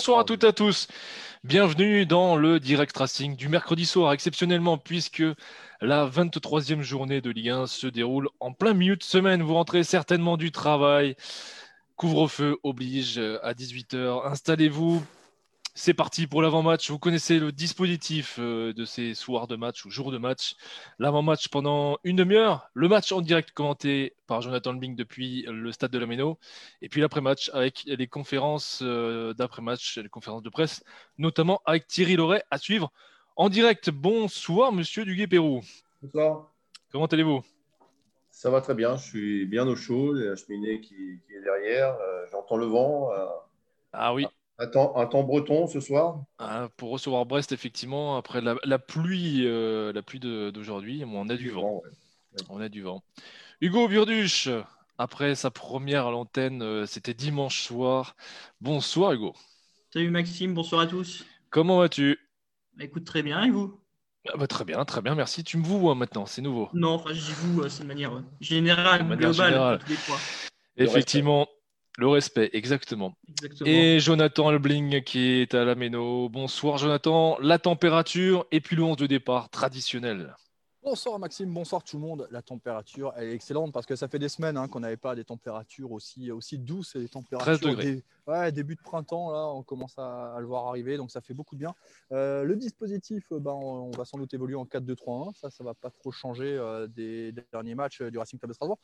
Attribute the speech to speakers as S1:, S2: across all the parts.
S1: Bonsoir à toutes et à tous. Bienvenue dans le Direct Racing du mercredi soir, exceptionnellement, puisque la 23e journée de Ligue 1 se déroule en plein milieu de semaine. Vous rentrez certainement du travail. Couvre-feu oblige à 18h. Installez-vous, c'est parti pour l'avant-match. Vous connaissez le dispositif euh, de ces soirs de match ou jours de match. L'avant-match pendant une demi-heure. Le match en direct commenté par Jonathan Bing depuis le stade de la Méno. Et puis l'après-match avec les conférences euh, d'après-match, les conférences de presse, notamment avec Thierry Loret à suivre en direct. Bonsoir, monsieur Duguay-Pérou.
S2: Bonsoir.
S1: Comment allez-vous?
S2: Ça va très bien. Je suis bien au chaud. Il y a la cheminée qui, est derrière. Euh, j'entends le vent.
S1: Ah oui.
S2: Un temps, breton ce soir?
S1: Ah, Pour recevoir Brest, effectivement, après la, pluie, euh, la pluie d'aujourd'hui, on a du, vent. On a du vent. Hugo Burduche, après sa première à l'antenne, euh, c'était dimanche soir. Bonsoir Hugo.
S3: Salut Maxime, bonsoir à tous.
S1: Comment vas-tu?
S3: Bah, Écoute, très bien, et vous?
S1: Ah bah, Très bien, très bien, merci. Tu me vois maintenant, c'est nouveau.
S3: Non, enfin, je dis vous, euh, c'est de manière générale, globale.
S1: Effectivement, le respect, exactement. Et Jonathan Albling qui est à la Méno. Bonsoir Jonathan. La température et puis le 11 de départ traditionnel.
S4: Bonsoir Maxime, bonsoir tout le monde. La température elle est excellente parce que ça fait des semaines hein, qu'on n'avait pas des températures aussi, aussi douces et des températures
S1: 13 degrés.
S4: Ouais, début de printemps, là, on commence à, le voir arriver, donc ça fait beaucoup de bien. Euh, le dispositif, euh, ben, on, va sans doute évoluer en 4-2-3-1. Ça, ça va pas trop changer euh, des, derniers matchs du Racing Club de Strasbourg.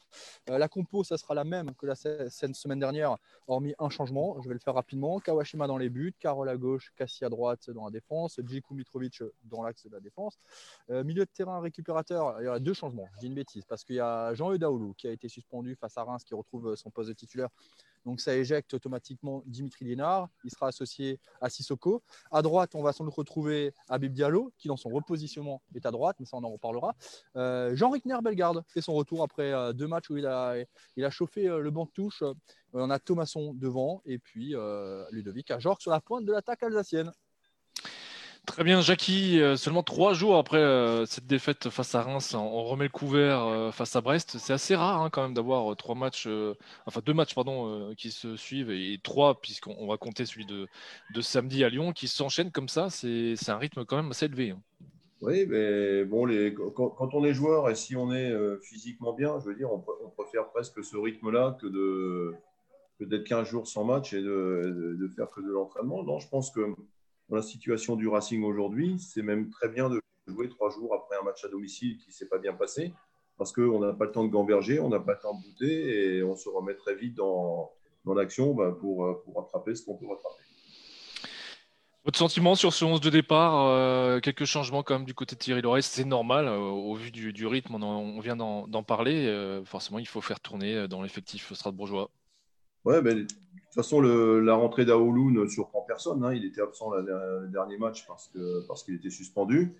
S4: la compo, ça sera la même que la semaine dernière, hormis un changement. Je vais le faire rapidement. Kawashima dans les buts, Carole à gauche, Cassie à droite dans la défense, Djikou Mitrovic dans l'axe de la défense. milieu de terrain récupérateur, il y aura deux changements. Je dis une bêtise parce qu'il y a Jean-Eudes qui a été suspendu face à Reims qui retrouve son poste de titulaire donc ça éjecte automatiquement Dimitri Lénard. Il sera associé à Sissoko. À droite, on va sans doute retrouver Abib Diallo, qui dans son repositionnement est à droite, mais ça on en reparlera. Euh, Jean Rickner Bellegarde fait son retour après euh, deux matchs où il a, il chauffé euh, le banc de touche. on a Thomasson devant et puis Ludovic Ajorc sur la pointe de l'attaque alsacienne.
S1: Très bien, Jackie. Euh, seulement trois jours après euh, cette défaite face à Reims, on remet le couvert euh, face à Brest. C'est assez rare hein, quand même d'avoir trois matchs, enfin deux matchs pardon, qui se suivent et, trois puisqu'on va compter celui de, samedi à Lyon qui s'enchaînent comme ça. C'est un rythme quand même assez élevé. Hein.
S2: Oui, mais bon, quand, on est joueur et si on est physiquement bien, je veux dire, on, préfère presque ce rythme-là que de d'être 15 jours sans match et de faire que de l'entraînement. Non, je pense que dans la situation du Racing aujourd'hui, c'est même très bien de jouer trois jours après un match à domicile qui ne s'est pas bien passé, parce qu'on n'a pas le temps de gamberger, on n'a pas le temps de bouter, et on se remet très vite dans, dans l'action bah, pour, pour rattraper ce qu'on peut rattraper.
S1: Votre sentiment sur ce 11 de départ, euh, quelques changements quand même du côté de Thierry Loret, c'est normal euh, au vu du, du rythme, on, vient d'en parler, euh, forcément il faut faire tourner dans l'effectif strasbourgeois.
S2: Ouais, ben, toute façon, la rentrée d'Aoulou ne surprend personne. Hein. Il était absent le dernier match parce qu'il était suspendu.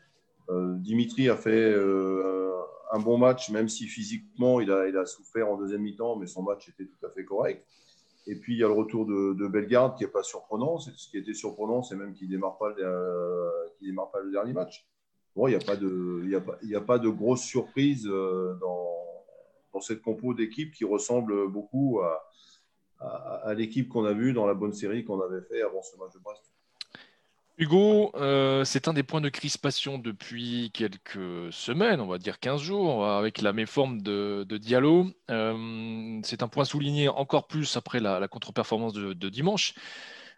S2: Euh, Dimitri a fait euh, un bon match, même si physiquement il a, souffert en deuxième mi-temps, mais son match était tout à fait correct. Et puis il y a le retour de, Bellegarde qui n'est pas surprenant. Ce qui était surprenant, c'est même qu'il ne démarre, pas, euh, démarre pas le dernier match. Bon, il n'y a, pas de, a, de grosse surprise dans cette compo d'équipe qui ressemble beaucoup à, à, l'équipe qu'on a vue dans la bonne série qu'on avait fait avant ce match de Brest.
S1: Hugo, euh, c'est un des points de crispation depuis quelques semaines, on va dire 15 jours, avec la méforme de, de Diallo. Euh, c'est un point souligné encore plus après la, contre-performance de, dimanche.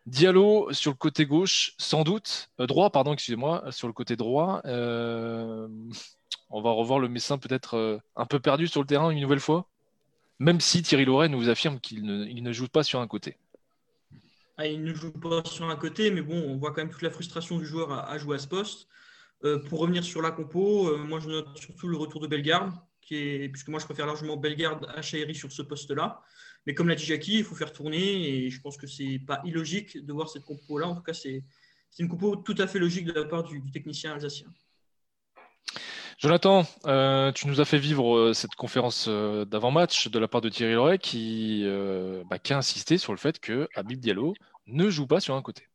S1: Diallo sur le côté gauche, sans doute, euh, droit, pardon, excusez-moi, sur le côté droit. on va revoir le Messin peut-être un peu perdu sur le terrain une nouvelle fois? Même si Thierry Loret nous affirme qu'il ne, joue pas sur un côté.
S3: Ah, il ne joue pas sur un côté, mais bon, on voit quand même toute la frustration du joueur à, jouer à ce poste. Euh, pour revenir sur la compo, euh, moi je note surtout le retour de Bellegarde, qui est, puisque moi je préfère largement Bellegarde à Chahiri sur ce poste-là. Mais comme l'a dit Jackie, il faut faire tourner et je pense que ce n'est pas illogique de voir cette compo-là. En tout cas, c'est une compo tout à fait logique de la part du technicien alsacien.
S1: Jonathan, euh, tu nous as fait vivre euh, cette conférence euh, d'avant-match de la part de Thierry Loret qui, bah, a insisté sur le fait que Habib Diallo ne joue pas sur un côté.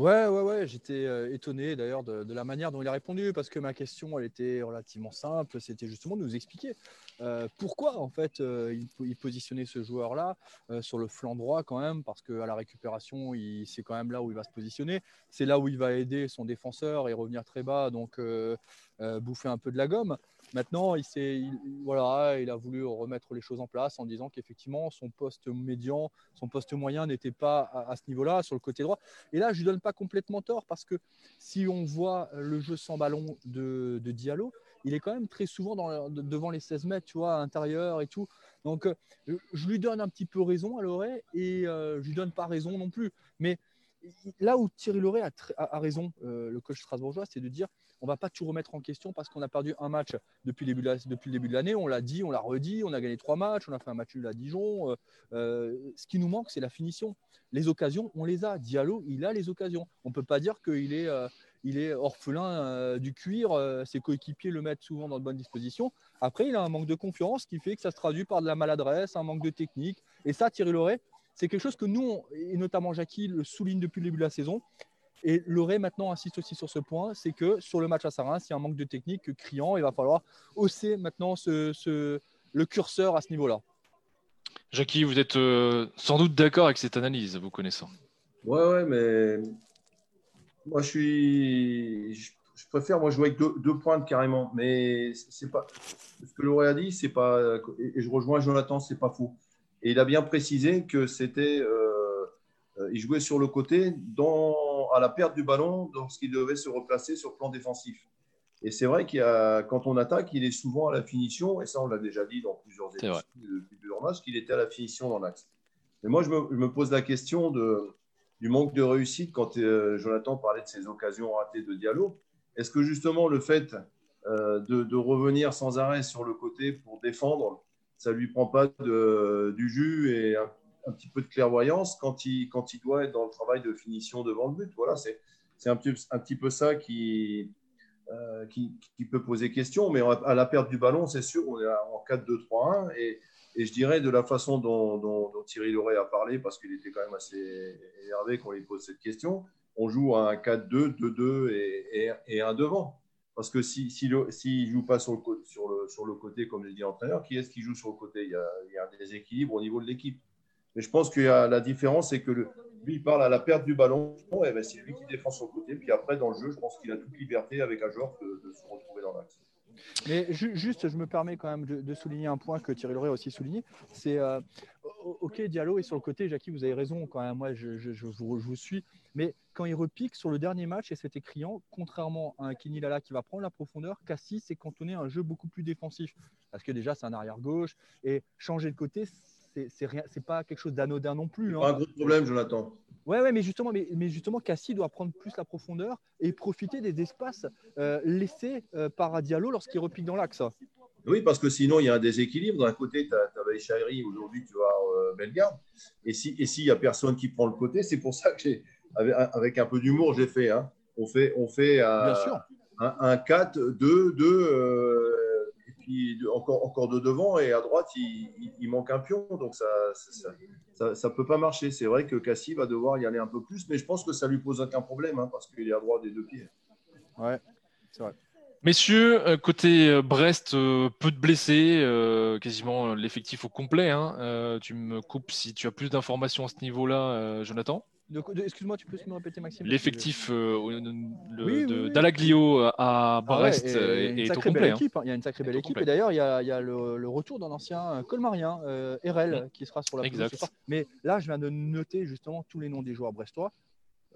S4: Ouais, ouais, ouais, j'étais euh, étonné d'ailleurs de, la manière dont il a répondu parce que ma question, elle était relativement simple. C'était justement de nous expliquer euh, pourquoi en fait euh, il, il positionnait ce joueur-là sur le flanc droit quand même parce qu'à la récupération, c'est quand même là où il va se positionner. C'est là où il va aider son défenseur et revenir très bas, donc bouffer un peu de la gomme. Maintenant, il, voilà, il a voulu remettre les choses en place en disant qu'effectivement son poste médian, son poste moyen n'était pas à, ce niveau-là sur le côté droit. Et là, je lui donne pas complètement tort parce que si on voit le jeu sans ballon de, de Diallo, il est quand même très souvent devant les 16 mètres, tu vois, à l'intérieur et tout. Donc, euh, je lui donne un petit peu raison à Loret et euh, je lui donne pas raison non plus. Mais là où Thierry Loret a, raison, euh, le coach strasbourgeois, c'est de dire on va pas tout remettre en question parce qu'on a perdu un match depuis le début de l'année. On l'a dit, on l'a redit, on a gagné trois matchs, on a fait un match nul à Dijon. Euh, euh, ce qui nous manque, c'est la finition. Les occasions, on les a. Diallo, il a les occasions. On peut pas dire qu'il est, orphelin du cuir. ses coéquipiers le mettent souvent dans de bonnes dispositions. Après, il a un manque de confiance qui fait que ça se traduit par de la maladresse, un manque de technique. Et ça, Thierry Loret, c'est quelque chose que nous, et notamment Jackie, le souligne depuis le début de la saison. Et Loret maintenant insiste aussi sur ce point, c'est que sur le match à Sarin, il y a un manque de technique criant. Il va falloir hausser maintenant ce- ce- le curseur à ce niveau-là.
S1: Jackie, vous êtes euh, sans doute d'accord avec cette analyse, vous connaissant.
S2: Ouais, ouais, mais moi, je suis. Je, je préfère moi jouer avec deux, deux pointes carrément. Mais c'est pas. Ce que Laurent a dit, c'est pas. Et je rejoins Jonathan, c'est pas faux. Et il a bien précisé que c'était. euh, euh, il jouait sur le côté dans, à la perte du ballon lorsqu'il devait se replacer sur le plan défensif. Et c'est vrai qu'il quand on attaque, il est souvent à la finition, et ça on l'a déjà dit dans plusieurs émissions depuis plusieurs matchs, qu'il était à la finition dans l'axe. Mais moi, je me, je me pose la question de, du manque de réussite quand euh, Jonathan parlait de ses occasions ratées de Diallo. Est-ce que justement le fait euh, de, de revenir sans arrêt sur le côté pour défendre, ça lui prend pas du jus et un, petit peu de clairvoyance quand il, doit être dans le travail de finition devant le but Voilà, c'est un petit, peu ça qui, euh, peut poser question. Mais à la perte du ballon, c'est sûr, on est en 4-2-3-1. Et, je dirais de la façon dont Thierry Loret a parlé, parce qu'il était quand même assez énervé qu'on lui pose cette question, on joue à un 4-2, 2-2 et, et, et un devant. Parce que s'il si, le- ne joue pas sur le, sur, le, sur le côté, comme je dis l'entraîneur, qui est-ce qui joue sur le côté? Il y, a, un déséquilibre au niveau de l'équipe. Mais je pense que la différence, c'est que le- lui, il parle à la perte du ballon, et ben, c'est lui qui défend sur le côté. Puis après, dans le jeu, je pense qu'il a toute liberté avec un joueur de, se retrouver dans l'axe.
S4: Mais ju- juste, je me permets quand même de, souligner un point que Thierry Loret a aussi souligné. C'est euh, ok, Diallo est sur le côté. Jackie, vous avez raison. Quand même, moi, je, je- je vous, je vous suis. Mais quand il repique sur le dernier match, et c'était criant, contrairement à un Kenny Lala qui va prendre la profondeur, Cassis s'est cantonné à un jeu beaucoup plus défensif. Parce que déjà, c'est un arrière gauche et changer de côté, c'est c'est rien, c'est pas quelque chose d'anodin non plus. hein.
S2: Pas un gros problème, Jonathan.
S4: Ouais, ouais, mais justement, mais, mais justement, Cassie doit prendre plus la profondeur et profiter des espaces euh, laissés euh, par Diallo lorsqu'il repique dans l'axe.
S2: Oui, parce que sinon, il y a un déséquilibre. D'un côté, tu as, Baïchaïri, aujourd'hui, tu as euh, Bellegarde. Et s'il si, n'y a personne qui prend le côté, c'est pour ça que j'ai, avec, avec un peu d'humour, j'ai fait. Hein. On fait, on fait euh,
S4: Bien sûr.
S2: un, un 4, 2, 2, euh, et puis deux- encore, encore de devant, et à droite, il, il- il manque un pion. Donc, ça ça, ça peut pas marcher. C'est vrai que Cassie va devoir y aller un peu plus, mais je pense que ça lui pose aucun problème, hein, parce qu'il est à droite des deux pieds.
S4: Ouais, c'est vrai.
S1: Messieurs, euh, côté euh, Brest, euh, peu de blessés, quasiment l'effectif au complet. hein. Tu me coupes si tu as plus d'informations à ce niveau-là, Jonathan.
S4: Excuse-moi, tu peux me répéter, Maxime
S1: L'effectif euh,
S4: Oui, oui, oui.
S1: d'Alaglio à
S4: Ah ouais,
S1: Brest
S4: et- et
S1: est, au complet. hein.
S4: hein. Il y a une sacrée belle équipe. Et d'ailleurs, il y a, il y a le, le retour d'un ancien colmarien, euh, Erel, qui sera sur la
S1: Exact.
S4: Mais là, je viens de noter justement tous les noms des joueurs brestois.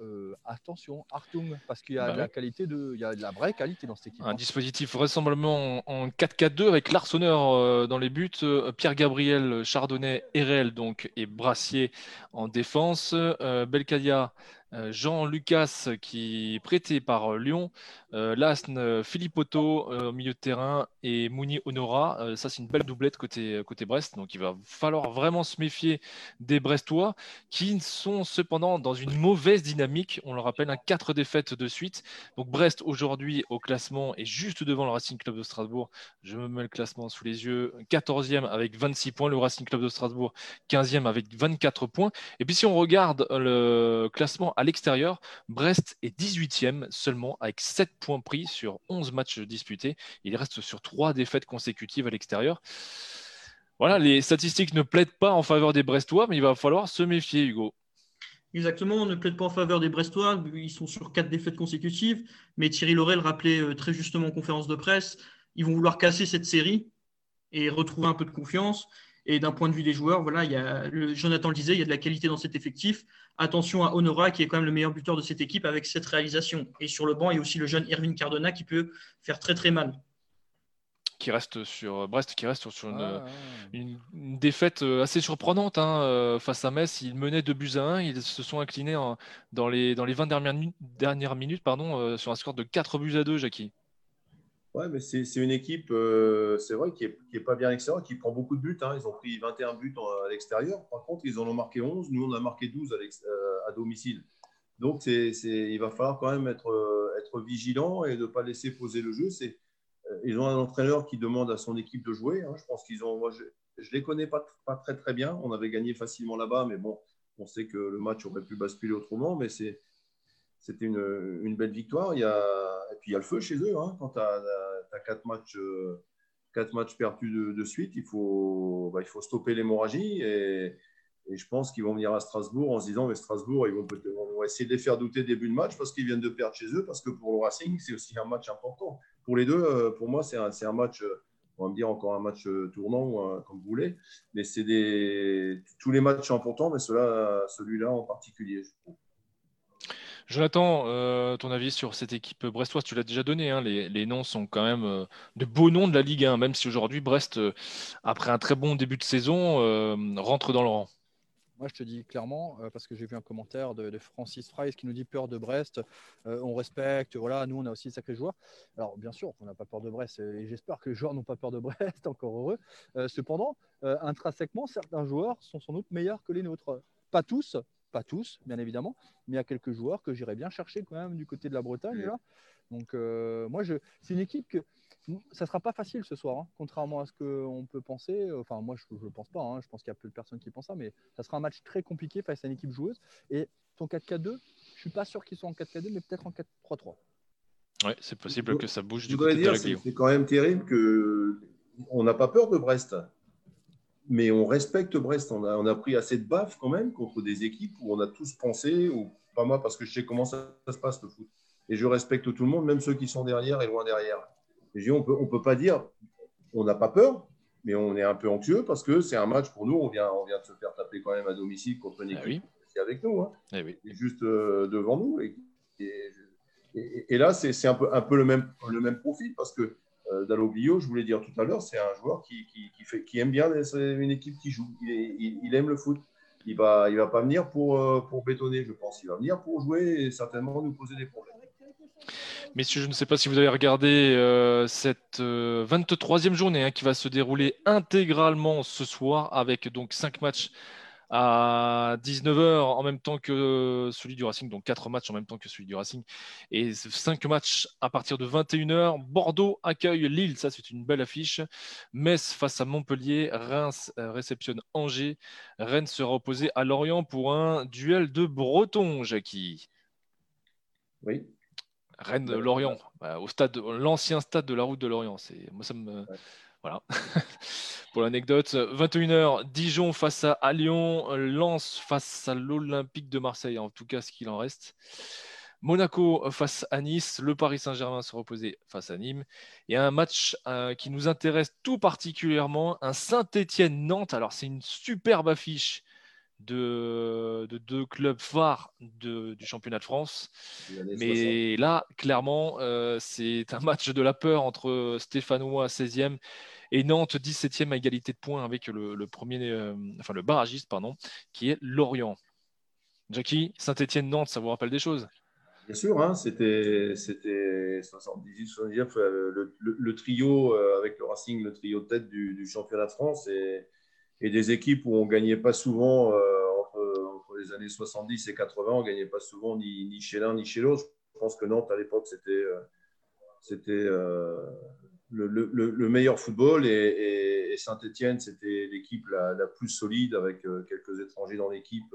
S4: Euh, attention, Artung, parce qu'il y a
S1: Bah
S4: de la qualité de, il y a de la vraie qualité dans cette équipe.
S1: Un
S4: hein.
S1: dispositif vraisemblablement en en 4-4-2 avec l'arseneur euh, dans les buts, euh, Pierre-Gabriel Chardonnay, Erel donc et Brassier en défense, euh, Belcadia, Jean Lucas qui est prêté par euh, Lyon, euh, Lasne, euh, Philippe Otto euh, au milieu de terrain et Mouni Honora. Euh, ça c'est une belle doublette côté, côté Brest, donc il va falloir vraiment se méfier des Brestois qui sont cependant dans une mauvaise dynamique. On le rappelle, un 4 défaites de suite. Donc Brest aujourd'hui au classement est juste devant le Racing Club de Strasbourg. Je me mets le classement sous les yeux. 14e avec 26 points, le Racing Club de Strasbourg 15e avec 24 points. Et puis si on regarde le classement à l'extérieur, Brest est 18e seulement avec 7 points pris sur 11 matchs disputés. Il reste sur 3 défaites consécutives à l'extérieur. Voilà, les statistiques ne plaident pas en faveur des Brestois, mais il va falloir se méfier, Hugo.
S3: Exactement, on ne plaide pas en faveur des Brestois. Ils sont sur quatre défaites consécutives. Mais Thierry Laurel rappelait euh, très justement en conférence de presse ils vont vouloir casser cette série et retrouver un peu de confiance. Et d'un point de vue des joueurs, voilà, il y a, le, Jonathan le disait, il y a de la qualité dans cet effectif. Attention à Honora, qui est quand même le meilleur buteur de cette équipe avec cette réalisation. Et sur le banc, il y a aussi le jeune Irving Cardona qui peut faire très très mal
S1: qui reste sur Brest, qui reste sur une, défaite euh, assez surprenante hein, euh, face à Metz. Ils menaient 2 buts à 1, ils se sont inclinés dans, les, dans les 20 dernières, dernières minutes pardon, euh, sur un score de 4 buts à 2, Jackie.
S2: Ouais, mais c'est une équipe, c'est vrai, qui n'est est pas bien extérieure, qui prend beaucoup de buts. Hein. Ils ont pris 21 buts à l'extérieur. Par contre, ils en ont marqué 11. Nous, on a marqué 12 à, à domicile. Donc, c'est il va falloir quand même être, être vigilant et ne pas laisser poser le jeu. C'est euh, ils ont un entraîneur qui demande à son équipe de jouer. Hein. Je pense qu'ils ont. Moi, je ne les connais pas, pas très très bien. On avait gagné facilement là-bas, mais bon, on sait que le match aurait pu basculer autrement. Mais c'est, c'était une, belle victoire. A, et puis il y a le feu chez eux. Hein. Quand tu as, quatre matchs, euh, quatre matchs perdus de, suite, il faut, bah, il faut stopper l'hémorragie. Et, je pense qu'ils vont venir à Strasbourg en se disant, mais Strasbourg, ils vont, on va essayer de les faire douter début de match parce qu'ils viennent de perdre chez eux, parce que pour le Racing, c'est aussi un match important. Pour les deux, euh, pour moi, c'est un, match, on va me dire encore un match euh, tournant, comme vous voulez, mais c'est tous les matchs importants, mais celui-là en particulier, je trouve.
S1: Jonathan, ton avis sur cette équipe brestoise, tu l'as déjà donné. Hein, les, noms sont quand même de beaux noms de la Ligue 1, même si aujourd'hui Brest, après un très bon début de saison, rentre dans le rang.
S4: Moi, je te dis clairement, euh, parce que j'ai vu un commentaire de, Francis Fries qui nous dit peur de Brest, euh, on respecte, voilà, nous, on a aussi de sacrés joueurs. Alors, bien sûr, on n'a pas peur de Brest, et j'espère que les joueurs n'ont pas peur de Brest, encore heureux. Euh, cependant, intrinsèquement, certains joueurs sont sans doute meilleurs que les nôtres. Pas tous, pas tous, bien évidemment, mais il y a quelques joueurs que j'irais bien chercher quand même du côté de la Bretagne. Là. Donc, moi, je, c'est une équipe que ça ne sera pas facile ce soir, hein, contrairement à ce qu'on peut penser. Enfin, moi, je ne pense pas. Hein, je pense qu'il y a peu de personnes qui pensent ça, mais ça sera un match très compliqué face à une équipe joueuse. Et ton 4-4-2, je ne suis pas sûr qu'ils soient en 4-4-2, mais peut-être en 4-3-3.
S1: Oui, c'est possible que ça bouge du côté
S2: dire, C'est quand même terrible que on n'a pas peur de Brest, mais on respecte Brest. On a, on a pris assez de baffes quand même contre des équipes où on a tous pensé, ou pas moi parce que je sais comment ça, ça se passe le foot. Et je respecte tout le monde, même ceux qui sont derrière et loin derrière on peut, ne peut pas dire on n'a pas peur, mais on est un peu anxieux parce que c'est un match pour nous. On vient, on vient de se faire taper quand même à domicile contre une ah équipe qui est avec nous, hein. ah juste euh, devant nous. Et, et, là, c'est un peu, un peu le, même, le même profil parce que Dalloglio, je voulais dire tout à l'heure, c'est un joueur qui, qui, fait, qui aime bien une équipe qui joue. Il, aime le foot. Il ne va, il va pas venir pour, euh, pour bétonner, je pense. Il va venir pour jouer et certainement nous poser des problèmes.
S1: Messieurs, je ne sais pas si vous avez regardé euh, cette 23e euh, journée hein, qui va se dérouler intégralement ce soir avec donc 5 matchs à 19h en même temps que celui du Racing, donc 4 matchs en même temps que celui du Racing, et 5 matchs à partir de 21h. Bordeaux accueille Lille, ça c'est une belle affiche. Metz face à Montpellier, Reims euh, réceptionne Angers, Rennes sera opposé à Lorient pour un duel de Breton, Jackie.
S2: Oui,
S1: Rennes-Lorient, bah, au stade, l'ancien stade de la route de Lorient. C'est, moi, ça me. Voilà. Pour l'anecdote, 21h, Dijon face à, Lyon, Lens face à l'Olympique de Marseille, en tout cas ce qu'il en reste. Monaco face à Nice, le Paris Saint-Germain se reposer face à Nîmes. Et un match euh, qui nous intéresse tout particulièrement, un Saint-Étienne-Nantes. Alors c'est une superbe affiche de, deux clubs phares du championnat de France. Mais là, clairement, euh, c'est un match de la peur entre Stéphanois 16e et Nantes 17e à égalité de points avec le, premier, euh, enfin le barragiste, pardon, qui est Lorient. Jackie, Saint-Etienne-Nantes, ça vous rappelle des choses?
S2: Bien sûr, hein, c'était 78, 79, euh, le, trio avec le Racing, le trio de tête du, du championnat de France. Et et des équipes où on ne gagnait pas souvent, euh, entre, les années 70 et 80, on ne gagnait pas souvent ni, chez l'un ni chez l'autre. Je pense que Nantes, à l'époque, c'était euh, euh, le, le, meilleur football et, et, Saint-Etienne, c'était l'équipe la, la, plus solide avec quelques étrangers dans l'équipe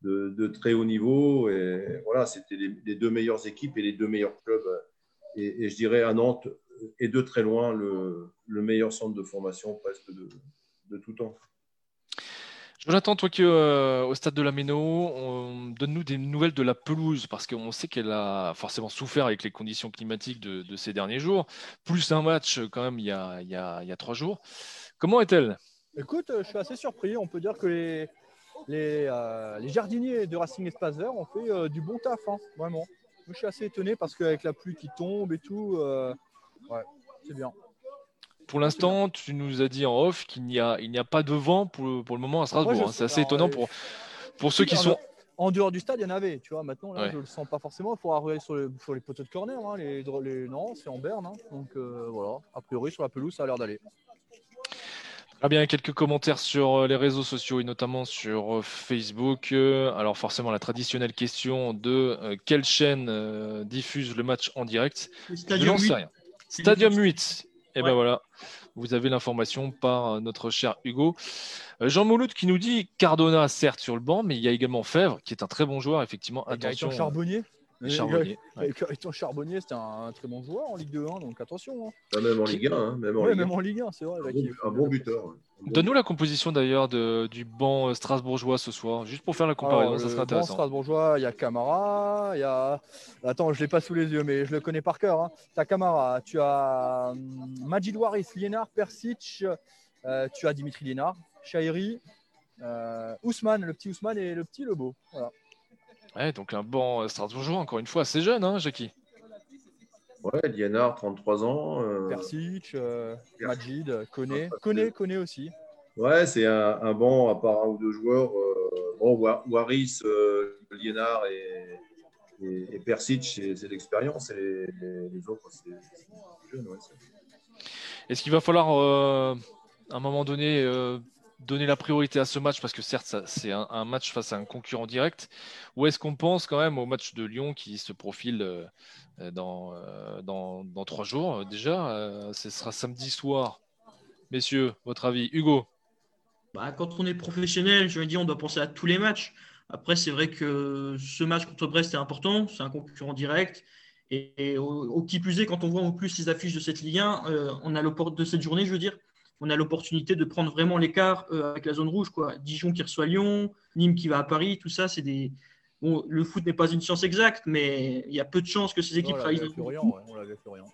S2: de, très haut niveau. Et voilà, c'était les, deux meilleures équipes et les deux meilleurs clubs. Et, je dirais à Nantes, et de très loin, le, meilleur centre de formation presque de, de tout temps.
S1: Jonathan, toi qui es euh, au stade de la Méno, donne-nous des nouvelles de la pelouse parce qu'on sait qu'elle a forcément souffert avec les conditions climatiques de, ces derniers jours, plus un match quand même il y a, il y a, trois jours. Comment est-elle?
S4: Écoute, je suis assez surpris. On peut dire que les, les, euh, jardiniers de Racing Espace Vert ont fait euh, du bon taf, hein, vraiment. je suis assez étonné parce qu'avec la pluie qui tombe et tout, ouais, c'est bien.
S1: Pour l'instant, tu nous as dit en off qu'il n'y a, il n'y a pas de vent pour le, pour le moment à Strasbourg. Hein. C'est assez étonnant pour, pour ceux qui sont.
S4: En dehors du stade, il y en avait. Tu vois, maintenant, là, je ne le sens pas forcément. Il faudra regarder sur, sur, les poteaux de corner. Hein. Les, les, non, c'est en berne. Hein. Donc euh, voilà. A priori, sur la pelouse, ça a l'air d'aller.
S1: Très bien, quelques commentaires sur euh, les réseaux sociaux et notamment sur euh, Facebook. Alors forcément, la traditionnelle question de quelle chaîne diffuse le match en direct?
S3: Stadium 8.
S1: Stadium 8. Et ben voilà, vous avez l'information par euh, notre cher Hugo. Euh, Jean Mouloud qui nous dit Cardona, certes, sur le banc, mais il y a également Fèvre, qui est un très bon joueur, effectivement.
S4: Attention. Charbonnier Charbonnier. Charbonnier, c'était un, très bon joueur en Ligue 2, hein, donc attention.
S2: Hein. même en Ligue 1. Hein, même, en
S4: même en Ligue 1, c'est vrai.
S2: un bon buteur.
S1: Donne-nous la composition d'ailleurs du banc euh, strasbourgeois ce soir, juste pour faire la comparaison, ça serait intéressant.
S4: Banc strasbourgeois, il y a Camara, il y a. Attends, je ne l'ai pas sous les yeux, mais je le connais par cœur. Tu as Camara, tu as hum, Majid Waris, Liénard, Persic, euh, tu as Dimitri Liénard, Chairi, euh, Ousmane, le petit Ousmane et le petit. Voilà.
S1: Ouais, donc un banc euh, strasbourgeois, encore une fois, assez jeune, hein, Jackie
S2: Ouais, Liénard, 33 ans.
S4: Euh... Persic, euh, Majid, Koné. Koné, Koné aussi.
S2: Ouais, c'est un, banc à part un ou deux joueurs. Euh, bon, Waris, Liénard et, et, Persic, c'est l'expérience. Et les, autres, c'est jeune. Ouais,
S1: Est-ce qu'il va falloir, à un moment donné, donner la priorité à ce match parce que certes c'est un, match face à un concurrent direct. Ou est-ce qu'on pense quand même au match de Lyon qui se profile euh, dans, euh, dans, dans, trois jours déjà euh, ce sera samedi soir. Messieurs votre avis. Hugo.
S3: Bah, quand on est professionnel je veux dire on doit penser à tous les matchs. Après c'est vrai que ce match contre Brest est important. C'est un concurrent direct. Et, au, qui plus est quand on voit en plus les affiches de cette Ligue 1 on a le port de cette journée je veux dire on a l'opportunité de prendre vraiment l'écart euh, avec la zone rouge. Quoi. Dijon qui reçoit Lyon, Nîmes qui va à Paris, tout ça, c'est des. Bon, le foot n'est pas une science exacte, mais il y a peu de chances que ces équipes
S4: réalisent. on l'a vu avec Lorient.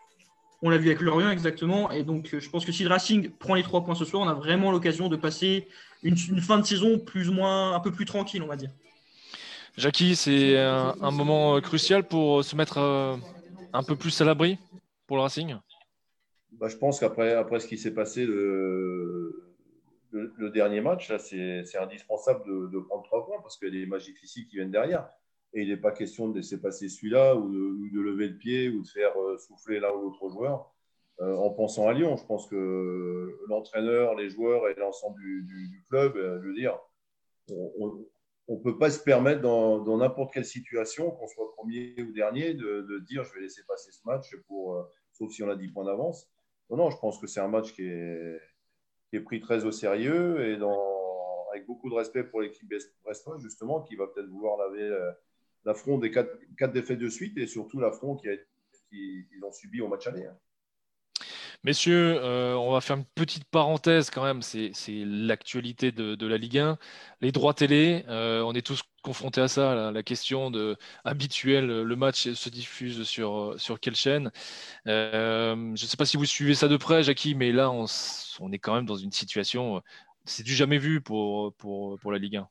S3: On l'a vu avec Lorient, exactement. Et donc, je pense que si le Racing prend les trois points ce soir, on a vraiment l'occasion de passer une, fin de saison plus ou moins un peu plus tranquille, on va dire.
S1: Jackie, c'est un, moment euh, crucial pour se mettre euh, un peu plus à l'abri pour le Racing?
S2: Bah, je pense qu'après après ce qui s'est passé le, dernier match, c'est indispensable de, prendre trois points parce qu'il y a des matchs qui viennent derrière. Et il n'est pas question de laisser passer celui-là ou, de, lever le pied ou de faire euh, souffler l'un ou l'autre joueur euh, en pensant à Lyon. Je pense que l'entraîneur, les joueurs et l'ensemble du, club, euh, je veux dire, on ne peut pas se permettre dans n'importe quelle situation, qu'on soit premier ou dernier, de, de, dire je vais laisser passer ce match pour, sauf si on a 10 points d'avance. Non, je pense que c'est un match qui est, pris très au sérieux et avec beaucoup de respect pour l'équipe brestoise, justement, qui va peut-être vouloir laver euh, l'affront des quatre, défaites de suite et surtout l'affront qu'ils qui, ont subi au match aller. Hein.
S1: Messieurs, euh, on va faire une petite parenthèse quand même, c'est l'actualité de, la Ligue 1. Les droits télé, euh, on est tous confrontés à ça, la, question de habituelle, le match se diffuse sur, sur quelle chaîne? Euh, Je ne sais pas si vous suivez ça de près, Jackie, mais là, on, est quand même dans une situation, c'est du jamais vu pour, pour, pour la Ligue 1.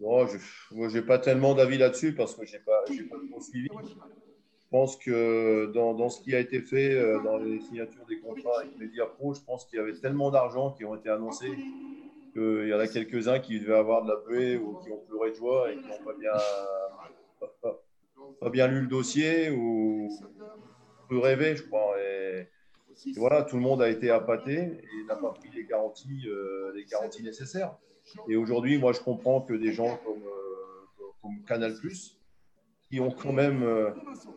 S2: moi, je n'ai pas tellement d'avis là-dessus parce que je n'ai pas, pas trop suivi. Pense que dans, ce qui a été fait euh, dans les signatures des contrats avec Media Pro, je pense qu'il y avait tellement d'argent qui ont été annoncés qu'il y en a quelques-uns qui devaient avoir de la buée ou qui ont pleuré de joie et qui n'ont pas bien, lu le dossier ou peu rêvé, je crois. Et, voilà, tout le monde a été appâté et n'a pas pris les garanties, euh, les garanties nécessaires. Et aujourd'hui, moi, je comprends que des gens comme, euh, comme Canal+, qui ont quand même euh,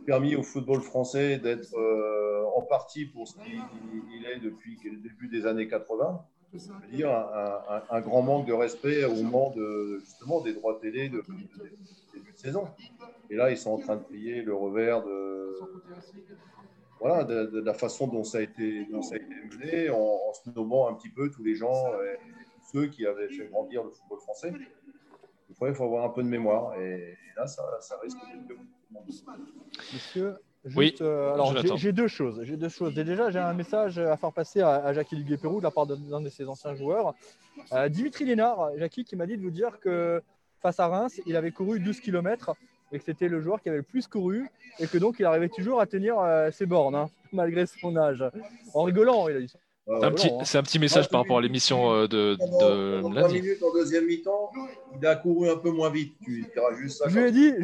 S2: permis au football français d'être euh, en partie pour ce qu'il est depuis le début des années 80, dire, un, grand manque de respect au moment de, justement des droits télé de, début de saison. Et là, ils sont en train de plier le revers de, voilà, de, la façon dont ça a été, dont ça a été mené, en, se nommant un petit peu tous les gens, ceux qui avaient fait grandir le football français. Il faut avoir un peu de mémoire. Et, là, ça, ça risque de.
S4: Monsieur, Juste, euh, alors j'ai deux choses. J'ai deux choses. déjà, j'ai un message à faire passer à, Jackie Luguet-Pérou de la part d'un de ses anciens joueurs. Euh, Dimitri Lénard, Jackie, qui m'a dit de vous dire que face à Reims, il avait couru 12 km et que c'était le joueur qui avait le plus couru et que donc il arrivait toujours à tenir euh, ses bornes, hein, malgré son âge. En rigolant, il a dit ça.
S1: C'est un, petit message par rapport à l'émission de, de
S2: lundi. minutes en deuxième mi-temps, il a couru un peu moins vite. Tu diras juste ça.
S4: Je lui ai dit,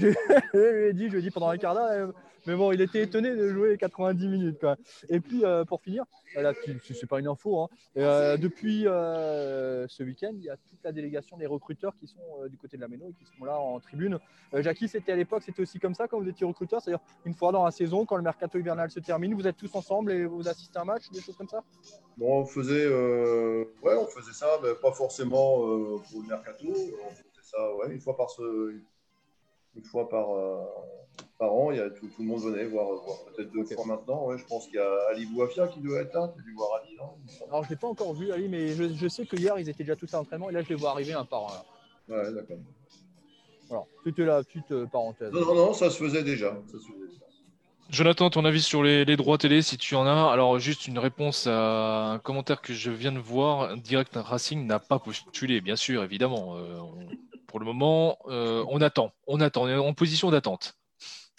S4: je, lui ai dit, je lui ai dit pendant un quart d'heure, mais bon, il était étonné de jouer 90 minutes. Et puis, euh, pour finir, là, c'est pas une info, hein, euh, depuis euh, ce week-end, il y a toute la délégation des recruteurs qui sont du côté de la Méno et qui sont là en tribune. Jackie, c'était à l'époque, c'était aussi comme ça quand vous étiez recruteur, c'est-à-dire une fois dans la saison, quand le mercato hivernal se termine, vous êtes tous ensemble et vous assistez à un match, des choses comme ça?
S2: Bon, on faisait, ouais, on faisait ça, mais pas forcément pour le mercato. On faisait ça, ouais, une fois par, ce, une fois par par an. Il y a tout, le monde venait voir, peut-être deux fois maintenant. Ouais, je pense qu'il y a Ali Bouafia qui doit être là. Tu as dû voir Ali, non?
S4: Alors, je ne l'ai pas encore vu, Ali, mais je, sais que hier, ils étaient déjà tous à l'entraînement et là, je les vois arriver un par
S2: un. Ouais, d'accord.
S4: Voilà, c'était la petite euh, parenthèse.
S2: Non, non, non, ça se faisait déjà. Ça se faisait déjà.
S1: Jonathan, ton avis sur les, droits télé, si tu en as? Alors, juste une réponse à un commentaire que je viens de voir. Direct Racing n'a pas postulé, bien sûr, évidemment. Euh, pour le moment, euh, on attend. On attend. On est en position d'attente.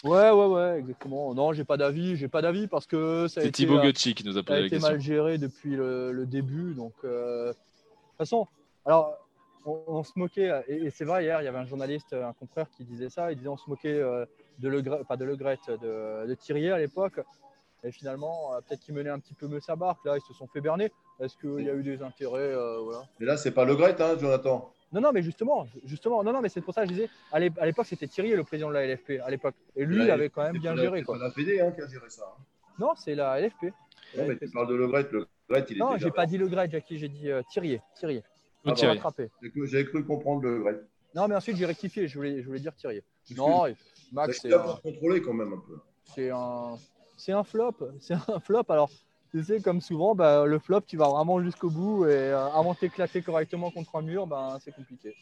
S4: Ouais, ouais, ouais, exactement. Non, j'ai pas d'avis, j'ai pas d'avis parce que ça a
S1: été, Thibaut euh, qui nous a posé la
S4: question. mal géré depuis le, début. Donc, euh, de toute façon, alors, on, se moquait, et, c'est vrai, hier, il y avait un journaliste, un confrère qui disait ça, il disait on se moquait euh, de Le pas de Le de, de Thierry à l'époque. Et finalement, peut-être qu'ils menaient un petit peu mieux sa barque. Là, ils se sont fait berner. Est-ce qu'il y a eu des intérêts voilà.
S2: Mais là, c'est pas Le Gret, hein, Jonathan.
S4: Non, non, mais justement, justement, non, non, mais c'est pour ça que je disais, à l'époque, c'était Thierry le président de la LFP, à l'époque. Et lui, il avait quand même bien géré.
S2: C'est la Fédé hein, qui a géré ça. Hein.
S4: Non, c'est la LFP.
S2: Non, mais tu parles de Le Gret, Le Gret, il
S4: Non, j'ai pas dit Le Gret, Jackie, j'ai dit euh, Thierry. Thierry.
S1: Ah.
S2: J'avais cru comprendre Le Gret.
S4: Non, mais ensuite, j'ai rectifié, je voulais, je voulais dire Thierry. Non,
S2: Max, c'est. Un... contrôler quand même un peu.
S4: C'est un, c'est un flop. C'est un flop. Alors, tu sais, comme souvent, bah, le flop, tu vas vraiment jusqu'au bout et euh, avant de t'éclater correctement contre un mur, ben, c'est compliqué.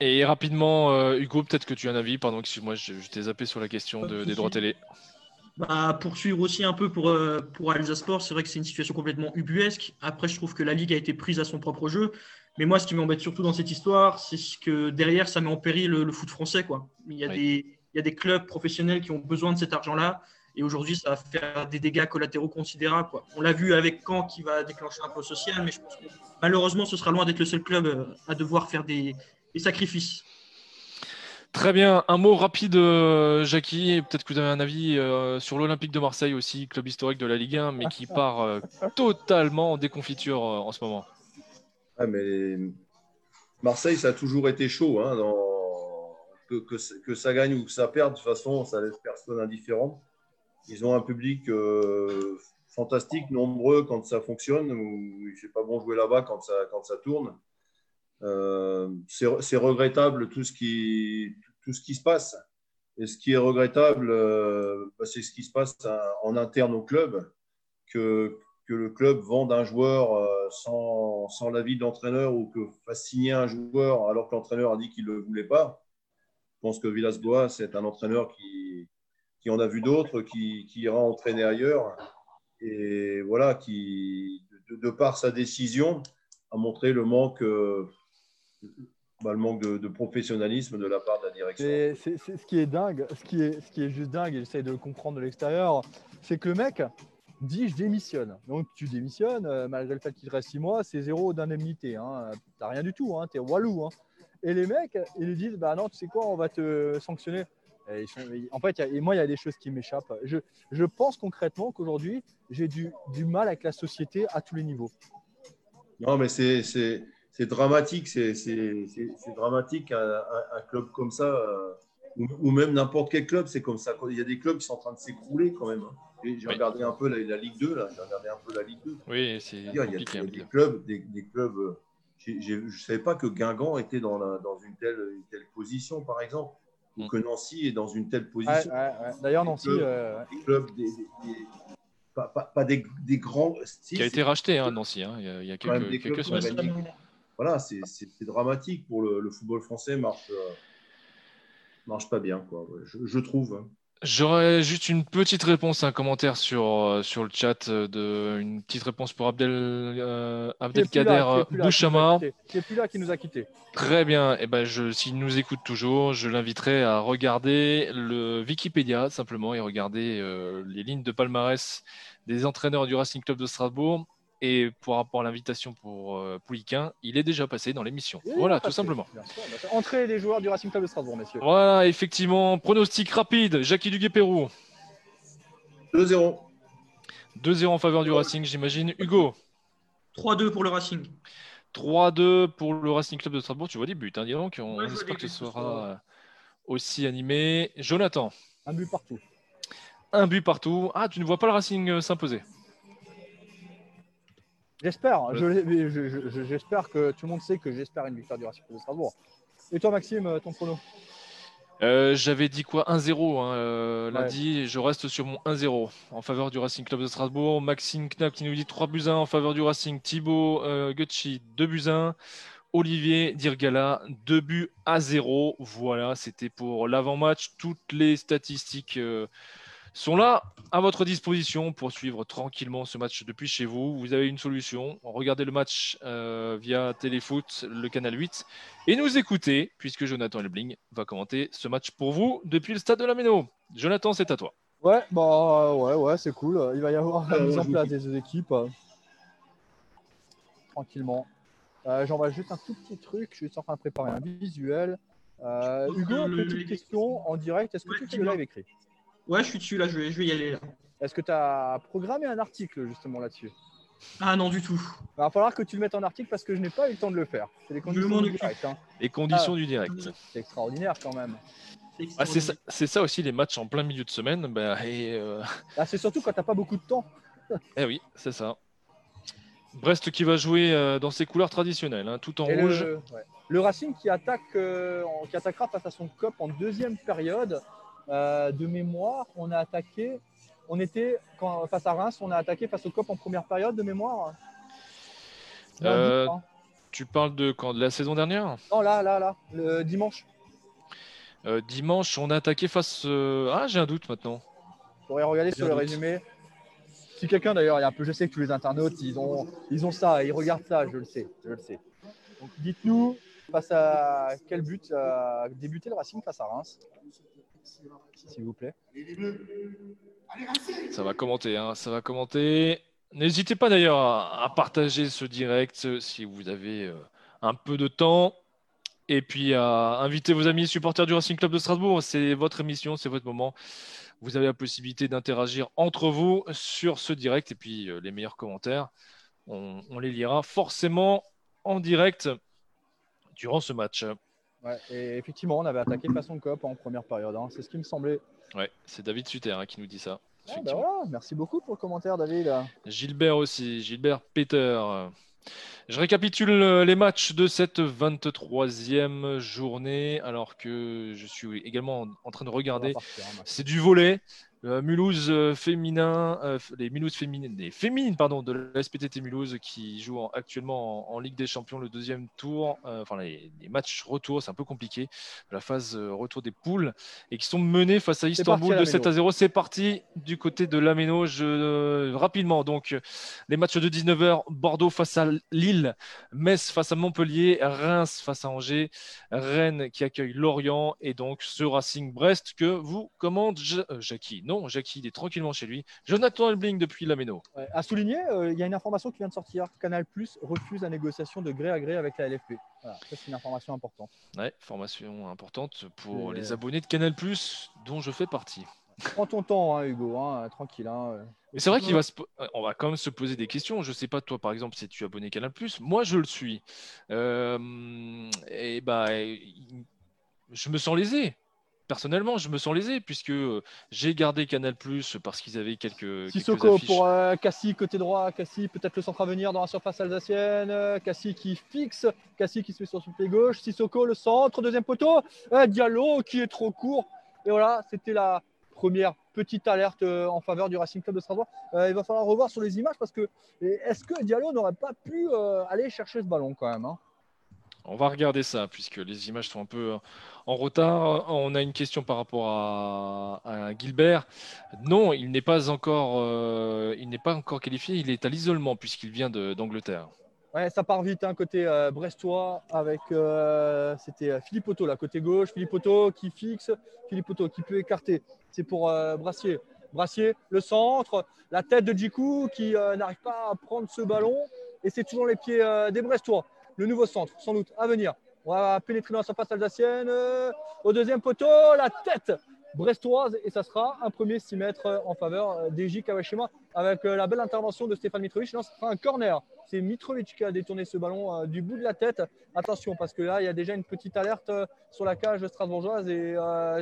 S1: Et rapidement, euh, Hugo, peut-être que tu as un avis. Pardon, excuse-moi, je, t'ai zappé sur la question des droits télé.
S3: Bah, pour suivre aussi un peu pour, euh, pour Alsa Sport, c'est vrai que c'est une situation complètement ubuesque. Après, je trouve que la Ligue a été prise à son propre jeu. Mais moi, ce qui m'embête surtout dans cette histoire, c'est que derrière, ça met en péril le, foot français. Quoi. Il, y a des, il y a des clubs professionnels qui ont besoin de cet argent-là. Et aujourd'hui, ça va faire des dégâts collatéraux considérables. Quoi. On l'a vu avec Caen qui va déclencher un peu social, mais je pense que malheureusement, ce sera loin d'être le seul club euh, à devoir faire des, sacrifices.
S1: Très bien. Un mot rapide, euh, Jackie. Peut-être que vous avez un avis euh, sur l'Olympique de Marseille aussi, club historique de la Ligue 1, mais qui part euh, totalement en déconfiture en ce moment.
S2: Ah, mais Marseille, ça a toujours été chaud. Hein, que, que, ça gagne ou que ça perde, de toute façon, ça laisse personne indifférent. Ils ont un public fantastique, nombreux quand ça fonctionne. Ou, sais pas bon jouer là-bas quand ça, tourne. Euh, c'est regrettable tout ce, qui, se passe. Et ce qui est regrettable, euh, bah, c'est ce qui se passe en interne au club, que, le club vende un joueur euh, sans, sans l'avis de l'entraîneur ou que fasse signer un joueur alors que l'entraîneur a dit qu'il ne le voulait pas. Je pense que Villas-Boas, c'est un entraîneur qui, qui en a vu d'autres, qui, ira entraîner ailleurs. Et voilà, qui, de, par sa décision, a montré le manque bah, le manque de, professionnalisme de la part de la direction.
S4: C'est ce qui est dingue, ce qui est, juste dingue, et j'essaie de le comprendre de l'extérieur, c'est que le mec dit je démissionne. Donc tu démissionnes, euh, malgré le fait qu'il reste six mois, c'est zéro d'indemnité. Hein. T'as rien du tout, hein. t'es walou. Hein. Et les mecs, ils lui disent bah non, tu sais quoi, on va te sanctionner. En fait, et moi, il y a des choses qui m'échappent. Je, je, pense concrètement qu'aujourd'hui, j'ai du, du mal avec la société à tous les niveaux.
S2: Non, mais c'est c'est dramatique. C'est dramatique un, club comme ça euh, ou, même n'importe quel club, c'est comme ça. Il y a des clubs qui sont en train de s'écrouler quand même. Hein. J'ai regardé un peu la, Ligue 2, là. J'ai regardé un peu la Ligue 2.
S1: Oui, c'est
S2: Il y a, des, clubs, des, clubs. Euh, je ne savais pas que Guingamp était dans, dans une, telle, une telle position, par exemple, ou mm. que Nancy est dans une telle position.
S4: D'ailleurs, Nancy.
S2: Euh, des clubs, des, pas, pas, des, des, grands.
S1: qui a été racheté, hein, Nancy, hein. il, y a, quelques, quelques semaines.
S2: Voilà, c'est dramatique pour le, le, football français, marche. Euh, marche pas bien, quoi. Je, trouve. Hein.
S1: J'aurais juste une petite réponse, un commentaire sur, euh, sur le chat, euh, de, une petite réponse pour Abdel, euh, Abdelkader Bouchama.
S4: Qui est plus là, qui nous a quittés.
S1: Très bien. Et eh ben, je, s'il nous écoute toujours, je l'inviterai à regarder le Wikipédia simplement et regarder les lignes de palmarès des entraîneurs du Racing Club de Strasbourg et pour rapport à l'invitation pour euh, Pouliquin, il est déjà passé dans l'émission. voilà, tout simplement.
S4: Entrée des joueurs du Racing Club de Strasbourg, messieurs.
S1: Voilà, effectivement. Pronostic rapide, Jackie Duguay-Pérou.
S2: 2-0.
S1: 2-0 en faveur du Racing, j'imagine. Hugo
S3: 3-2 pour le Racing.
S1: 3-2 pour le Racing Club de Strasbourg. Tu vois des buts, hein, dis donc. On, espère que ce sera aussi animé. Jonathan
S4: Un but partout.
S1: Un but partout. Ah, tu ne vois pas le Racing euh, s'imposer
S4: J'espère. J'espère que tout le monde sait que j'espère une victoire du Racing de Strasbourg. Et toi, Maxime, euh, ton prono
S1: euh, J'avais dit quoi? 1-0 hein, euh, lundi. Je reste sur mon 1-0 en faveur du Racing Club de Strasbourg. Maxime Knapp qui nous dit 3 buts 1 en faveur du Racing. Thibaut euh, 2 buts 1. Olivier Dirgala, 2 buts à 0. Voilà, c'était pour l'avant-match. Toutes les statistiques sont là à votre disposition pour suivre tranquillement ce match depuis chez vous. Vous avez une solution. Regardez le match euh, via Téléfoot, le canal 8, et nous écoutez, puisque Jonathan Elbling va commenter ce match pour vous depuis le stade de la Méno. Jonathan, c'est à toi.
S4: Ouais, bah ouais, ouais, c'est cool. Il va y avoir la mise en place des équipes. Tranquillement. Euh, J'envoie juste un tout petit truc. Je suis en train de préparer un visuel. Euh, Hugo, petite question en direct. Est-ce que tu fais le live écrit?
S3: Ouais, je suis dessus là, je vais, je vais y aller là.
S4: Est-ce que tu as programmé un article justement là-dessus?
S3: Ah non, du tout.
S4: Il va falloir que tu le mettes en article parce que je n'ai pas eu le temps de le faire.
S1: C'est les conditions du direct. Hein. Les conditions du direct.
S4: C'est extraordinaire quand même.
S1: Ah, c'est ça, ça, aussi les matchs en plein milieu de semaine. Bah, et euh,
S4: ah, c'est surtout quand tu n'as pas beaucoup de temps.
S1: eh oui, c'est ça. Brest qui va jouer euh, dans ses couleurs traditionnelles, hein, tout en rouge.
S4: Le, Racing qui, attaque, euh, qui attaquera face à son COP en deuxième période. Euh, de mémoire, on a attaqué, on était quand, face à Reims, on a attaqué face au COP en première période de mémoire.
S1: Euh, tu parles de quand De la saison dernière?
S4: Non, là, là, là, le dimanche.
S1: Euh, dimanche, on a attaqué face. Ah, j'ai un doute maintenant.
S4: Je pourrais regarder sur le résumé. Si quelqu'un d'ailleurs, il y a un peu, je sais que tous les internautes, ils ont, ils ont ça, ils regardent ça, je le sais, je le sais. Donc dites-nous face à quel but a débuté le Racing face à Reims? S'il vous plaît.
S1: Ça va commenter, hein, ça va commenter. N'hésitez pas d'ailleurs à, partager ce direct si vous avez euh, un peu de temps. Et puis à inviter vos amis supporters du Racing Club de Strasbourg. C'est votre émission, c'est votre moment. Vous avez la possibilité d'interagir entre vous sur ce direct. Et puis euh, les meilleurs commentaires, on les lira forcément en direct durant ce match.
S4: Ouais, et effectivement, on avait attaqué façon cop en première période. Hein. C'est ce qui me semblait.
S1: Ouais, c'est David Suter hein, qui nous dit ça.
S4: Bah merci beaucoup pour le commentaire, David.
S1: Gilbert aussi, Gilbert Peter. Je récapitule euh, les matchs de cette 23e journée, alors que je suis également en train de regarder. Hein, c'est du volet. Euh, Mulhouse euh, féminin, euh, les Mulhouse féminines, les féminines pardon, de la SPTT Mulhouse qui jouent actuellement en, Ligue des Champions le deuxième tour, enfin les, matchs retour, c'est un peu compliqué, la phase retour des poules et qui sont menés face à Istanbul de 7 à 0. C'est parti du côté de l'Améno. rapidement donc les matchs de 19h, Bordeaux face à Lille, Metz face à Montpellier, Reims face à Angers, Rennes qui accueille Lorient et donc ce Racing Brest que vous commande Jackie. Non, Jackie, il est tranquillement chez lui. Jonathan Elbling depuis la Méno.
S4: à souligner, euh, il y a une information qui vient de sortir. Canal Plus refuse la négociation de gré à gré avec la LFP. Voilà, c'est une information importante.
S1: Ouais, formation importante pour les abonnés de Canal Plus, dont je fais partie.
S4: Prends ton temps, hein, Hugo, hein, tranquille. Hein.
S1: Mais c'est vrai qu'on va, on va quand même se poser des questions. Je sais pas toi, par exemple, si tu es abonné Canal Plus. Moi, je le suis. Euh, et bah, je me sens lésé personnellement, je me sens lésé puisque j'ai gardé Canal Plus parce qu'ils avaient quelques.
S4: Sissoko pour Cassie côté droit, Cassie peut-être le centre à venir dans la surface alsacienne, Cassie qui fixe, Cassie qui se met sur son pied gauche, Sissoko le centre, deuxième poteau, Diallo qui est trop court. Et voilà, c'était la première petite alerte en faveur du Racing Club de Strasbourg. il va falloir revoir sur les images parce que est-ce que Diallo n'aurait pas pu aller chercher ce ballon quand même hein?
S1: On va regarder ça, puisque les images sont un peu euh, en retard. On a une question par rapport à, Gilbert. Non, il n'est pas encore, euh, il n'est pas encore qualifié. Il est à l'isolement puisqu'il vient d'Angleterre.
S4: Ouais, ça part vite, hein, côté euh, brestois, avec c'était Philippe Otto, là, côté gauche. Philippe Otto qui fixe, Philippe Otto qui peut écarter. C'est pour Brassier. Brassier, le centre, la tête de Djikou qui n'arrive pas à prendre ce ballon. Et c'est toujours les pieds des Brestois le nouveau centre, sans doute, à venir. On va pénétrer dans la surface alsacienne. Euh, au deuxième poteau, la tête brestoise. Et ça sera un premier 6 mètres en faveur euh, d'Eji Kawashima avec euh, la belle intervention de Stéphane Mitrovic. Non, ce sera un corner. C'est Mitrovic qui a détourné ce ballon du bout de la tête. Attention, parce que là, il y a déjà une petite alerte sur la cage strasbourgeoise et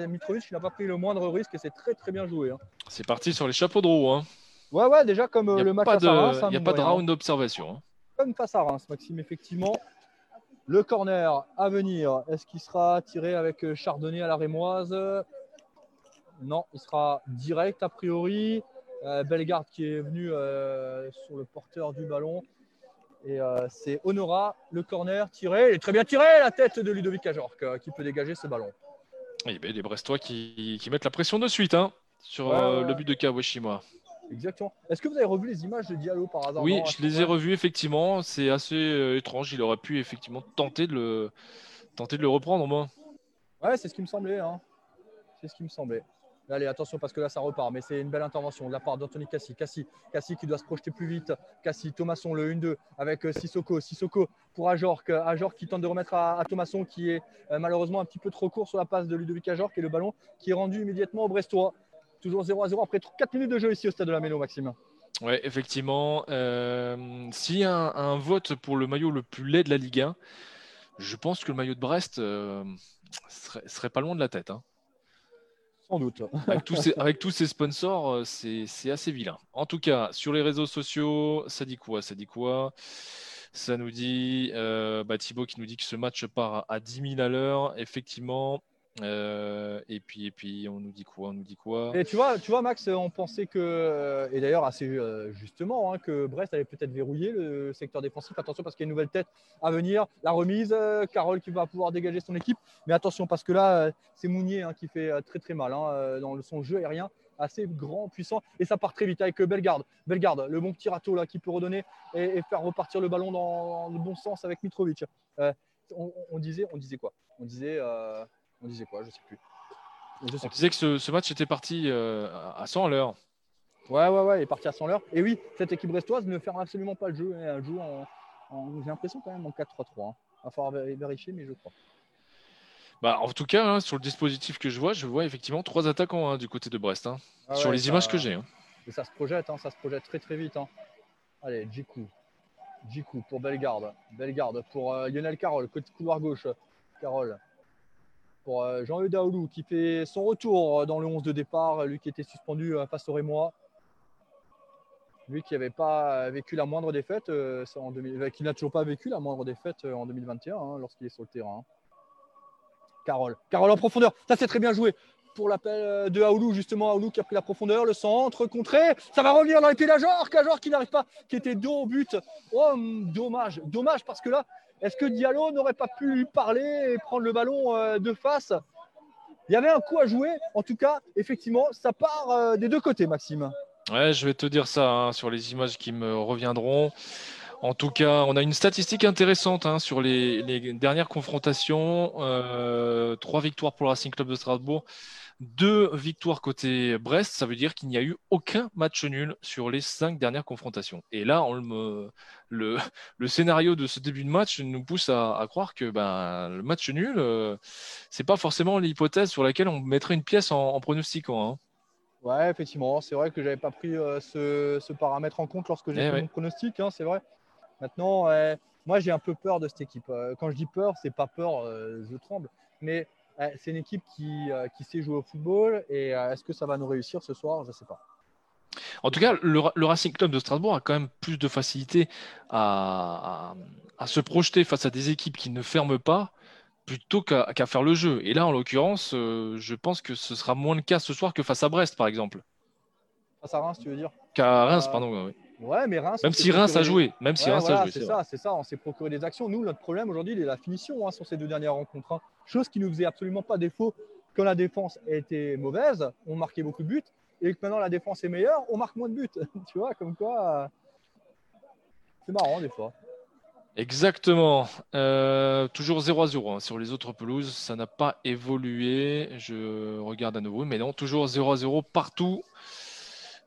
S4: Mitrovic n'a pas pris le moindre risque et c'est très très bien joué. Hein.
S1: C'est parti sur les chapeaux de roue. Hein.
S4: Ouais, ouais, déjà comme le match
S1: à Il n'y a pas de round d'observation. Hein
S4: comme face à Reims, Maxime, effectivement. Le corner à venir, est-ce qu'il sera tiré avec Chardonnay à la Rémoise? Non, il sera direct a priori. Euh, Bellegarde qui est venu euh, sur le porteur du ballon. Et euh, c'est Honora, le corner tiré. Il est très bien tiré, la tête de Ludovic Ajorc euh, qui peut dégager ce ballon.
S1: Et ben, les Brestois qui, mettent la pression de suite hein, sur le but de Kawashima.
S4: Exactement. Est-ce que vous avez revu les images de Diallo par hasard?
S1: Oui, je les ai revues effectivement. C'est assez euh, étrange. Il aurait pu effectivement tenter de le, tenter de le reprendre moi.
S4: Ouais, c'est ce qui me semblait. Hein. C'est ce qui me semblait. Allez, attention parce que là ça repart, mais c'est une belle intervention de la part d'Anthony Cassi. Cassi, Cassi qui doit se projeter plus vite. Cassi, Thomasson le 1-2 avec euh, Sissoko. Sissoko pour Ajorc. Ajorc qui tente de remettre à, Thomasson qui est euh, malheureusement un petit peu trop court sur la passe de Ludovic Ajorc et le ballon qui est rendu immédiatement au Brestois. Toujours 0 à 0 après 4 minutes de jeu ici au stade de la Méno, Maxime.
S1: Oui, effectivement. Euh, S'il y a un, vote pour le maillot le plus laid de la Ligue 1, je pense que le maillot de Brest euh, serait, pas loin de la tête. Hein.
S4: Sans doute.
S1: Avec tous, ces, sponsors, euh, c'est assez vilain. En tout cas, sur les réseaux sociaux, ça dit quoi Ça dit quoi? Ça nous dit euh, bah, Thibaut qui nous dit que ce match part à 10 000 à l'heure. Effectivement, euh, et puis, et puis, on nous dit quoi On nous dit quoi
S4: Et tu vois, tu vois, Max, on pensait que, euh, et d'ailleurs assez euh, justement, hein, que Brest allait peut-être verrouiller le secteur défensif. Attention parce qu'il y a une nouvelle tête à venir. La remise, Carole qui va pouvoir dégager son équipe. Mais attention parce que là, c'est Mounier hein, qui fait très très mal hein, dans son jeu aérien assez grand, puissant, et ça part très vite avec Bellegarde. Bellegarde, le bon petit râteau là qui peut redonner et, faire repartir le ballon dans, le bon sens avec Mitrovic. On, disait, on disait quoi? On disait on disait quoi Je sais plus.
S1: on disait que ce, match était parti euh, à 100 à l'heure.
S4: Ouais, ouais, ouais, il est parti à 100 l'heure. Et oui, cette équipe brestoise ne ferme absolument pas le jeu. Elle joue en, j'ai l'impression quand même en 4-3-3. Hein. Il va falloir vérifier, mais je crois.
S1: Bah, en tout cas, hein, sur le dispositif que je vois, je vois effectivement trois attaquants hein, du côté de Brest. Ah sur les images que j'ai.
S4: Et ça se projette, ça se projette très très vite. Allez, Djikou. Djikou pour Bellegarde. Bellegarde pour euh, Lionel Carole, côté couloir gauche. Carole pour euh, Jean-Eudes Daoulou qui fait son retour euh, dans le 11 de départ, lui qui était suspendu euh, face au Rémois. Lui qui n'avait pas vécu la moindre défaite, en qui n'a toujours pas vécu la moindre défaite en 2021 hein, lorsqu'il est sur le terrain. Carole. Carole en profondeur. Ça, c'est très bien joué pour l'appel de Aoulou, justement. Aoulou qui a pris la profondeur, le centre, contré. Ça va revenir dans les pieds d'Ajor. Qui n'arrive pas, qui était dos au but. Oh, dommage. Dommage parce que là, est-ce que Diallo n'aurait pas pu lui parler et prendre le ballon euh, de face? Il y avait un coup à jouer. En tout cas, effectivement, ça part euh, des deux côtés, Maxime.
S1: Ouais, je vais te dire ça hein, sur les images qui me reviendront. En tout cas, on a une statistique intéressante hein, sur les, dernières confrontations. Euh, trois victoires pour le Racing Club de Strasbourg. Deux victoires côté Brest, ça veut dire qu'il n'y a eu aucun match nul sur les cinq dernières confrontations. Et là, on le, le, scénario de ce début de match nous pousse à, croire que ben, le match nul, euh, c'est pas forcément l'hypothèse sur laquelle on mettrait une pièce en, pronostiquant. Hein.
S4: Ouais, effectivement, c'est vrai que j'avais pas pris euh, ce, paramètre en compte lorsque j'ai eh fait mon pronostic, hein, c'est vrai. Maintenant, moi j'ai un peu peur de cette équipe. Euh, quand je dis peur, c'est pas peur, je tremble, mais c'est une équipe qui, euh, qui, sait jouer au football. Et euh, est-ce que ça va nous réussir ce soir? Je ne sais pas.
S1: En tout cas, le, Racing Club de Strasbourg a quand même plus de facilité à, à, se projeter face à des équipes qui ne ferment pas plutôt qu'à faire le jeu. Et là, en l'occurrence, je pense que ce sera moins le cas ce soir que face à Brest, par exemple.
S4: Face à Reims, tu veux dire?
S1: Qu'à Reims, pardon. Oui.
S4: Ouais, mais Reims.
S1: Même si Reims a joué. Même si Reims a joué.
S4: C'est ça, c'est ça. On s'est procuré des actions. Nous, notre problème aujourd'hui, il est la finition hein, sur ces deux dernières rencontres. Hein. Chose qui nous faisait absolument pas défaut quand la défense était mauvaise. On marquait beaucoup de buts. Et que maintenant la défense est meilleure, on marque moins de buts. tu vois, comme quoi. Euh, c'est marrant des fois.
S1: Exactement. Euh, toujours 0 à 0 hein. sur les autres pelouses. Ça n'a pas évolué. Je regarde à nouveau. Mais non, toujours 0 à 0 partout.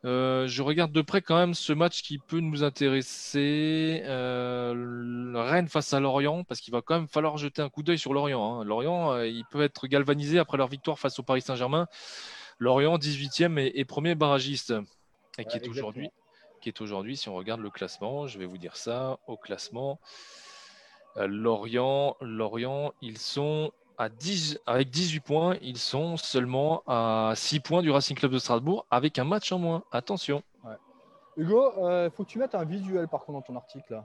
S1: Euh, je regarde de près quand même ce match qui peut nous intéresser. Euh, Rennes face à Lorient, parce qu'il va quand même falloir jeter un coup d'œil sur Lorient. Hein. Lorient, euh, il peut être galvanisé après leur victoire face au Paris Saint-Germain. Lorient, 18e et, premier barragiste, et qui est aujourd'hui, qui est aujourd'hui, si on regarde le classement, je vais vous dire ça, au classement. Lorient, Lorient, ils sont 10, avec 18 points, ils sont seulement à 6 points du Racing Club de Strasbourg avec un match en moins. Attention.
S4: Hugo, il euh, faut que tu mettes un visuel par contre dans ton article.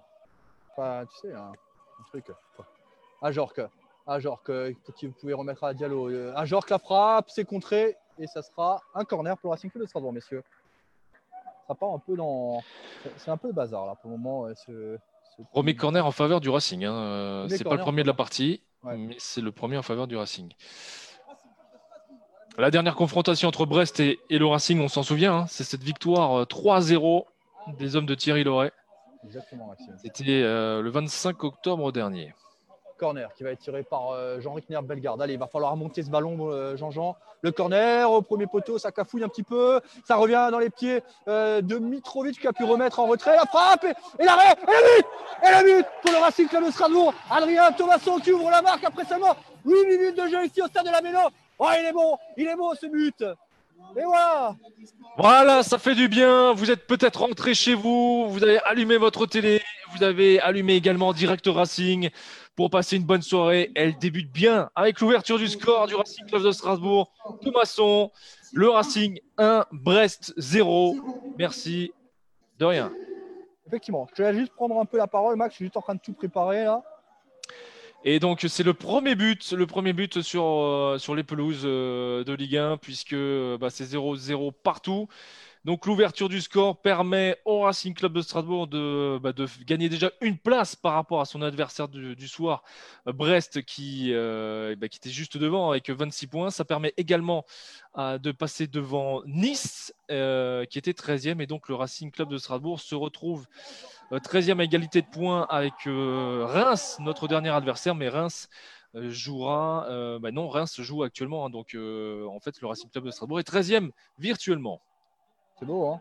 S4: Enfin, tu sais, un, truc. Ajorc. Ajorc, vous pouvez remettre à Diallo. Euh, Ajorc la frappe, c'est contré et ça sera un corner pour le Racing Club de Strasbourg, messieurs. Ça part un peu dans. C'est un peu le bazar là pour le moment. Ce,
S1: Premier corner en faveur du Racing. Hein. C'est pas le premier de la partie mais c'est le premier en faveur du Racing. La dernière confrontation entre Brest et, le Racing, on s'en souvient, hein, c'est cette victoire 3-0 euh, des hommes de Thierry Loret. Exactement, C'était euh, le 25 octobre dernier
S4: corner qui va être tiré par euh, Jean-Ric Bellegarde. Allez, il va falloir remonter ce ballon, euh, Jean-Jean. Le corner au premier poteau, ça cafouille un petit peu. Ça revient dans les pieds euh, de Mitrovic qui a pu remettre en retrait. La frappe et, l'arrêt et la but Et la but pour le Racing Club de Strasbourg. Adrien Thomasson qui ouvre la marque après seulement 8 minutes de jeu ici au stade de la Méno. Oh, il est bon, il est bon ce but. Et voilà
S1: Voilà, ça fait du bien. Vous êtes peut-être rentré chez vous, vous avez allumé votre télé, vous avez allumé également Direct Racing pour passer une bonne soirée. Elle débute bien avec l'ouverture du score du Racing Club de Strasbourg. Thomasson, le Racing 1, Brest 0. Merci. De rien.
S4: Effectivement. Je vais juste prendre un peu la parole, Max. Je suis juste en train de tout préparer là.
S1: Et donc c'est le premier but, le premier but sur, euh, sur les pelouses euh, de Ligue 1, puisque euh, bah, c'est 0-0 partout. Donc l'ouverture du score permet au Racing Club de Strasbourg de, bah, gagner déjà une place par rapport à son adversaire du, soir, Brest, qui, bah, qui, était juste devant avec 26 points. Ça permet également de passer devant Nice, qui était 13e. Et donc le Racing Club de Strasbourg se retrouve 13e à égalité de points avec Reims, notre dernier adversaire. Mais Reims jouera. Bah non, Reims joue actuellement. Hein. donc en fait, le Racing Club de Strasbourg est 13e virtuellement.
S4: C'est beau, hein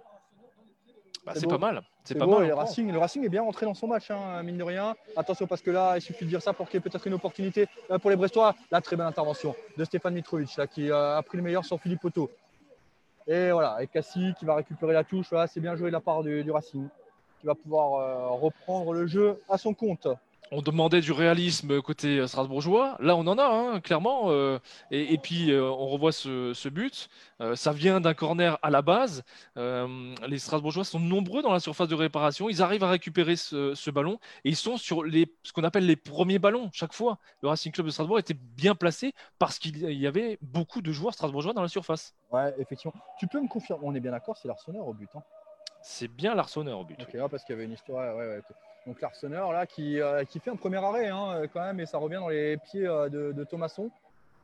S1: bah, c'est pas mal.
S4: C'est pas mal. Le Racing, le Racing est bien rentré dans son match, hein, mine de rien. Attention parce que là, il suffit de dire ça pour qu'il y ait peut-être une opportunité euh, pour les Brestois. La très belle intervention de Stéphane Mitrovic là, qui euh, a pris le meilleur sur Philippe Otto. Et voilà, et Cassie qui va récupérer la touche. c'est bien joué de la part du, Racing, qui va pouvoir euh, reprendre le jeu à son compte
S1: on demandait du réalisme côté euh, strasbourgeois. Là, on en a, hein, clairement. Euh, et, puis, euh, on revoit ce, but. ça vient d'un corner à la base. les Strasbourgeois sont nombreux dans la surface de réparation. Ils arrivent à récupérer ce, ballon. Et ils sont sur les, ce qu'on appelle les premiers ballons chaque fois. Le Racing Club de Strasbourg était bien placé parce qu'il y avait beaucoup de joueurs strasbourgeois dans la surface.
S4: Ouais, effectivement. Tu peux me confirmer On est bien d'accord, c'est l'Arseneur au but. Hein.
S1: c'est bien l'Arseneur au but.
S4: Ok, parce qu'il y avait une histoire. Ouais, ouais, donc l'Arseneur là qui, euh, qui, fait un premier arrêt hein, euh, quand même et ça revient dans les pieds euh, de, Thomasson.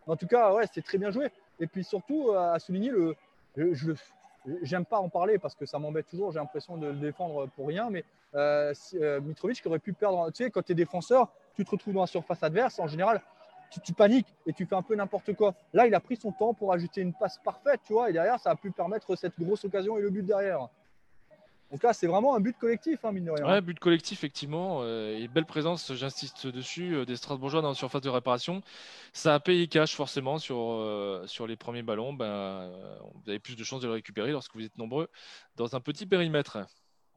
S4: En tout cas, ouais, c'est très bien joué. Et puis surtout à souligner le, je, j'aime pas en parler parce que ça m'embête toujours. J'ai l'impression de le défendre pour rien, mais Mitrovic qui aurait pu perdre. Tu sais, quand tu es défenseur, tu te retrouves dans la surface adverse. En général, tu, tu, paniques et tu fais un peu n'importe quoi. Là, il a pris son temps pour ajouter une passe parfaite, tu vois, et derrière, ça a pu permettre cette grosse occasion et le but derrière. Donc là, c'est vraiment un but collectif, hein, mine de rien.
S1: Ouais, but collectif, effectivement. Euh, et belle présence, j'insiste dessus, euh, des Strasbourgeois dans la surface de réparation. Ça a payé cash, forcément, sur, euh, sur les premiers ballons. Ben, vous avez plus de chances de le récupérer lorsque vous êtes nombreux dans un petit périmètre.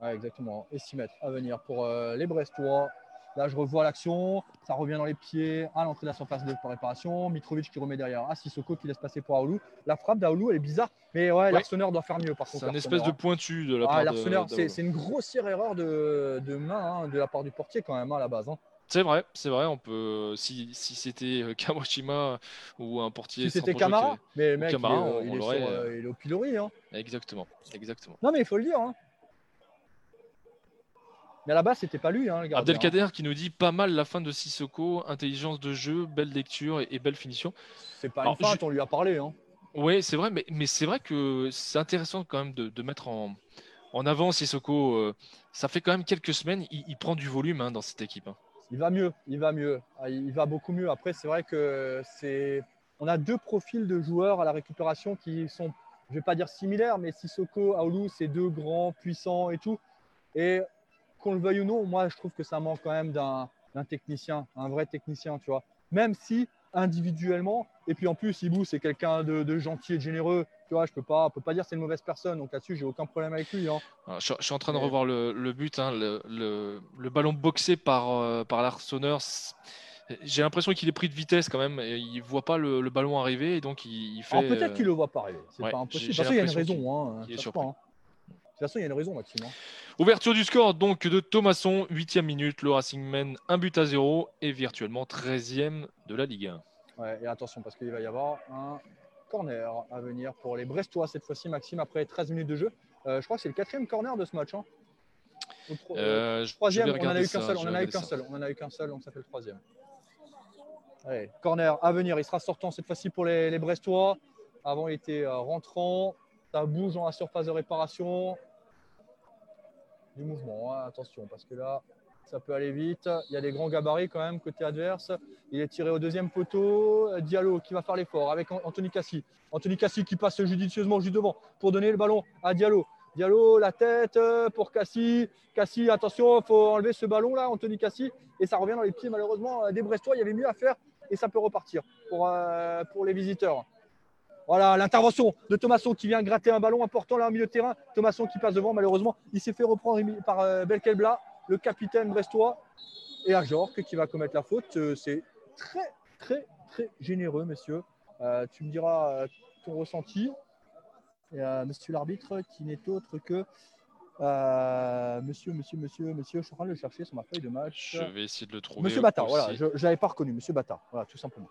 S4: Ouais, exactement. Et 6 mètres à venir pour les Brestois. Là, je revois l'action. Ça revient dans les pieds à l'entrée de la surface de réparation. Mitrovic qui remet derrière. Ah, Sissoko qui laisse passer pour Aoulou. La frappe d'Aoulou, elle est bizarre. Mais ouais, l'Arseneur doit faire mieux par contre.
S1: C'est un espèce de pointu de la
S4: ah,
S1: part de
S4: C'est une grossière erreur de, de main hein, de la part du portier quand même hein, à la base. Hein.
S1: C'est vrai, c'est vrai. On peut, si, si c'était euh, Kawashima ou un portier.
S4: Si c'était Camara, mais mec, il, est, euh, il, est au pilori. Hein.
S1: Exactement, exactement.
S4: Non, mais il faut le dire. Hein. Mais à la base, c'était pas lui. Hein,
S1: Abdelkader qui nous dit pas mal la fin de Sissoko, intelligence de jeu, belle lecture et, belle finition.
S4: C'est pas une fin, on lui a parlé. Hein.
S1: Oui, c'est vrai, mais, mais c'est vrai que c'est intéressant quand même de, de mettre en, en avant Sissoko. Euh, ça fait quand même quelques semaines, il, prend du volume hein, dans cette équipe. Hein.
S4: Il va mieux, il va mieux, ah, il va beaucoup mieux. Après, c'est vrai que c'est, on a deux profils de joueurs à la récupération qui sont, je vais pas dire similaires, mais Sissoko, Aoulou, c'est deux grands, puissants et tout. Et qu'on le veuille ou non, moi, je trouve que ça manque quand même d'un technicien, un vrai technicien, tu vois. Même si individuellement, et puis en plus, Ibou, c'est quelqu'un de, gentil et de généreux. Tu vois, je peux pas, peux pas dire c'est une mauvaise personne. Donc là-dessus, j'ai aucun problème avec lui. Hein.
S1: Ah, je, suis en train de revoir le, but, hein, le, ballon boxé par, euh, par l'Arseneur. J'ai l'impression qu'il est pris de vitesse quand même. Et il voit pas le, ballon arriver, et donc il, fait.
S4: peut-être qu'il le voit pas arriver. C'est pas impossible. De toute façon, il y a une raison. Hein, de toute façon, il y a une raison, Maxime. Hein.
S1: Ouverture du score donc de Thomasson, 8 minute. Le Racing mène un but à zéro et virtuellement 13e de la Ligue 1.
S4: Ouais, et attention, parce qu'il va y avoir un corner à venir pour les Brestois cette fois-ci, Maxime, après 13 minutes de jeu. Euh, je crois que c'est le quatrième corner de ce match. Hein.
S1: Euh,
S4: troisième, on n'en a eu qu'un seul. On en a eu qu'un seul. On en a eu qu'un seul, donc ça fait le troisième. Allez, corner à venir. Il sera sortant cette fois-ci pour les, les, Brestois. Avant, il était euh, rentrant. Ça bouge dans la surface de réparation du mouvement. Hein, attention, parce que là, ça peut aller vite. Il y a des grands gabarits quand même côté adverse. Il est tiré au deuxième poteau. Diallo qui va faire l'effort avec Anthony Cassi. Anthony Cassi qui passe judicieusement juste devant pour donner le ballon à Diallo. Diallo, la tête pour Cassi. Cassi, attention, il faut enlever ce ballon là, Anthony Cassi. Et ça revient dans les pieds malheureusement des Brestois. Il y avait mieux à faire et ça peut repartir euh, pour les visiteurs. Voilà l'intervention de Thomasson qui vient gratter un ballon important là au milieu de terrain. Thomasson qui passe devant, malheureusement, il s'est fait reprendre par euh, Belkelbla, le capitaine brestois, et Ajorc qui va commettre la faute. Euh, c'est très, très, très généreux, messieurs. Euh, tu me diras ton ressenti. Et, monsieur l'arbitre, qui n'est autre que monsieur, monsieur, monsieur, monsieur, je suis en train de le chercher sur ma feuille de match.
S1: Je vais essayer de le trouver.
S4: Monsieur Bata, voilà, je n'avais pas reconnu, monsieur Bata, voilà, tout simplement.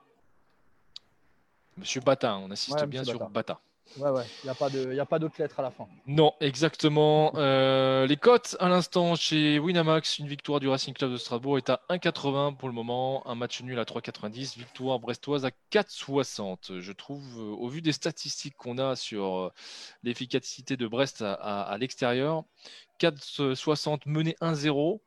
S1: Monsieur Bata, on assiste bien sur Bata.
S4: Ouais, ouais, il n'y a pas d'autres lettres à la fin.
S1: Non, exactement. Euh, les cotes à l'instant chez Winamax, une victoire du Racing Club de Strasbourg est à 1,80 pour le moment, un match nul à 3,90, victoire brestoise à 4,60. Je trouve, euh, au vu des statistiques qu'on a sur euh, l'efficacité de Brest à, à l'extérieur, 4,60 mené 1-0,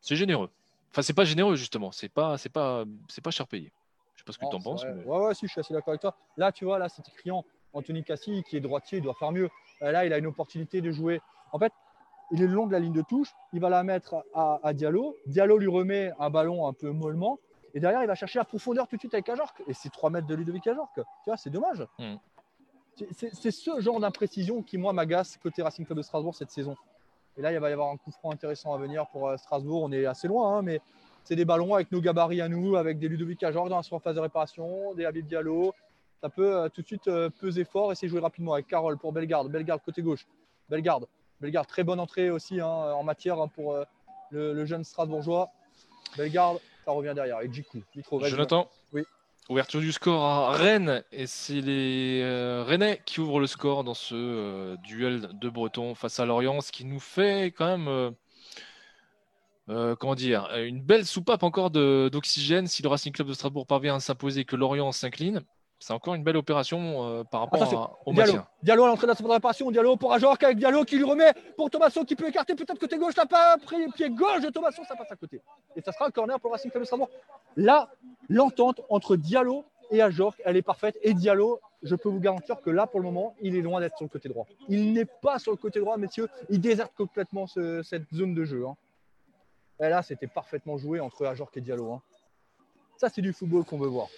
S1: c'est généreux. Enfin, c'est pas généreux justement, c'est pas, c'est pas, c'est pas cher payé sais pas ce que tu en penses.
S4: Ouais, ouais, si, je suis assez d'accord avec toi. Là, tu vois, là, c'est criant. Anthony Cassi, qui est droitier, il doit faire mieux. Euh, là, il a une opportunité de jouer. En fait, il est le long de la ligne de touche. Il va la mettre à, Diallo. Diallo lui remet un ballon un peu mollement. Et derrière, il va chercher la profondeur tout de suite avec Ajorc. Et c'est 3 mètres de Ludovic Ajorc. Tu vois, c'est dommage. Hmm. C'est ce genre d'imprécision qui, moi, m'agace côté Racing Club de Strasbourg cette saison. Et là, il va y avoir un coup franc intéressant à venir pour euh, Strasbourg. On est assez loin, hein, mais c'est des ballons avec nos gabarits à nous, avec des Ludovic Ajorg dans la surface de réparation, des Habib Diallo. Ça peut euh, tout de suite euh, peser fort et c'est jouer rapidement avec Carole pour Bellegarde. Bellegarde côté gauche. Bellegarde. Bellegarde, très bonne entrée aussi hein, en matière hein, pour euh, le, jeune Strasbourgeois. Bellegarde, ça revient derrière avec Jiku.
S1: Jonathan
S4: Oui.
S1: Ouverture du score à Rennes et c'est les Rennais qui ouvrent le score dans ce duel de Breton face à Lorient, ce qui nous fait quand même euh, comment dire, une belle soupape encore d'oxygène si le Racing Club de Strasbourg parvient à s'imposer et que Lorient s'incline. C'est encore une belle opération euh, par rapport au
S4: Diallo. Diallo à l'entrée de la réparation. Diallo pour Ajorc avec Diallo qui lui remet pour Thomasson qui peut écarter peut-être côté gauche. Là, pas pris pied gauche de Thomasson, ça passe à côté. Et ça sera un corner pour le Racing Club de Strasbourg. Là, l'entente entre Diallo et Ajorc, elle est parfaite. Et Diallo, je peux vous garantir que là, pour le moment, il est loin d'être sur le côté droit. Il n'est pas sur le côté droit, messieurs. Il déserte complètement cette zone de jeu. Hein. Et là, c'était parfaitement joué entre Ajorc et Diallo. Hein. Ça, c'est du football qu'on veut voir.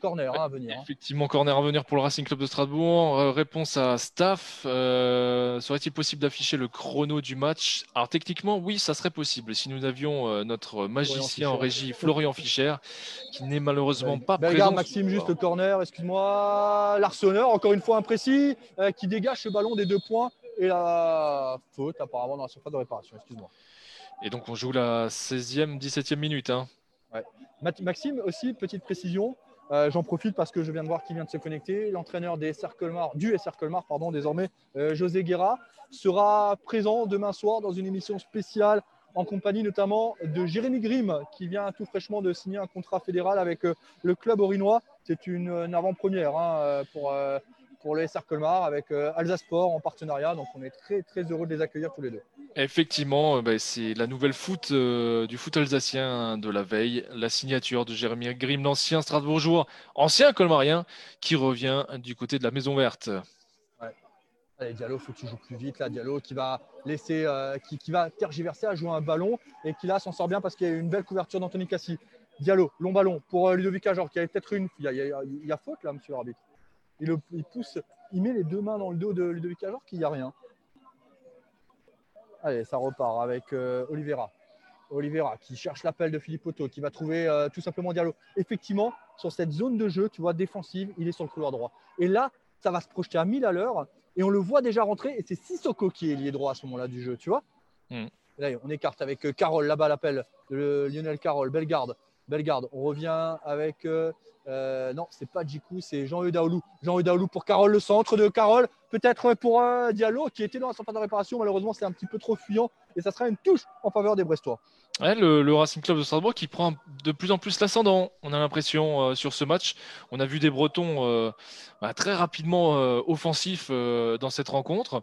S4: Corner hein, à venir. hein.
S1: Effectivement, corner à venir pour le Racing Club de Strasbourg. Euh, réponse à Staff. Euh, Serait-il possible d'afficher le chrono du match? Alors techniquement, oui, ça serait possible si nous avions euh, notre magicien en régie, Florian Fischer, qui n'est malheureusement pas présent.
S4: Ben, Maxime, juste le corner, excuse-moi. Larsonneur, encore une fois imprécis, qui dégage ce ballon des deux points. Et la faute, apparemment, dans la surface de réparation. Excuse-moi.
S1: Et donc on joue la 16e, 17e minute. hein.
S4: Maxime, aussi, petite précision. euh, J'en profite parce que je viens de voir qui vient de se connecter. L'entraîneur des SR du SR Colmar, pardon, désormais, euh, José Guerra, sera présent demain soir dans une émission spéciale en compagnie notamment de Jérémy Grimm, qui vient tout fraîchement de signer un contrat fédéral avec euh, le club orinois. C'est une, avant-première hein, pour, pour le SR Colmar avec euh, Alsace Sport en partenariat. Donc on est très, très heureux de les accueillir tous les deux.
S1: Effectivement, euh, bah, c'est la nouvelle foot euh, du foot alsacien de la veille, la signature de Jérémy Grimm, l'ancien Strasbourgeois, ancien colmarien, qui revient du côté de la Maison Verte.
S4: Allez, Diallo, faut que tu joues plus vite là. Diallo qui va laisser, euh, qui, qui va tergiverser à jouer un ballon et qui là s'en sort bien parce qu'il y a une belle couverture d'Anthony Cassi. Diallo, long ballon pour Ludovic Ajor qui avait peut-être une. Il y, a, il y a- il y a faute là, monsieur l'arbitre. Il, le- il pousse, il met les deux mains dans le dos de Ludovic Ajor qu'il n'y a rien. Allez, ça repart avec euh, Oliveira. Oliveira qui cherche l'appel de Philippe Otto, qui va trouver euh, tout simplement Diallo. Effectivement, sur cette zone de jeu, tu vois, défensive, il est sur le couloir droit. Et là, ça va se projeter à 1000 à l'heure et on le voit déjà rentrer et c'est Sissoko qui est lié droit à ce moment-là du jeu, tu vois.
S1: Mm.
S4: Là, on écarte avec euh, Carole, là-bas l'appel de Lionel Carole, Bellegarde. Bellegarde, on revient avec. euh, euh, non, c'est pas Djikou, c'est Jean-Eudes Daoulou. Jean-Eudes Daoulou pour Carole, le centre de Carole. Peut-être pour euh, Diallo qui était dans la surface de réparation. Malheureusement, c'est un petit peu trop fuyant et ça sera une touche en faveur des Brestois.
S1: Le, Racing Club de Strasbourg qui prend de plus en plus l'ascendant, on a l'impression, euh, sur ce match. On a vu des Bretons euh, bah, très rapidement offensifs dans cette rencontre.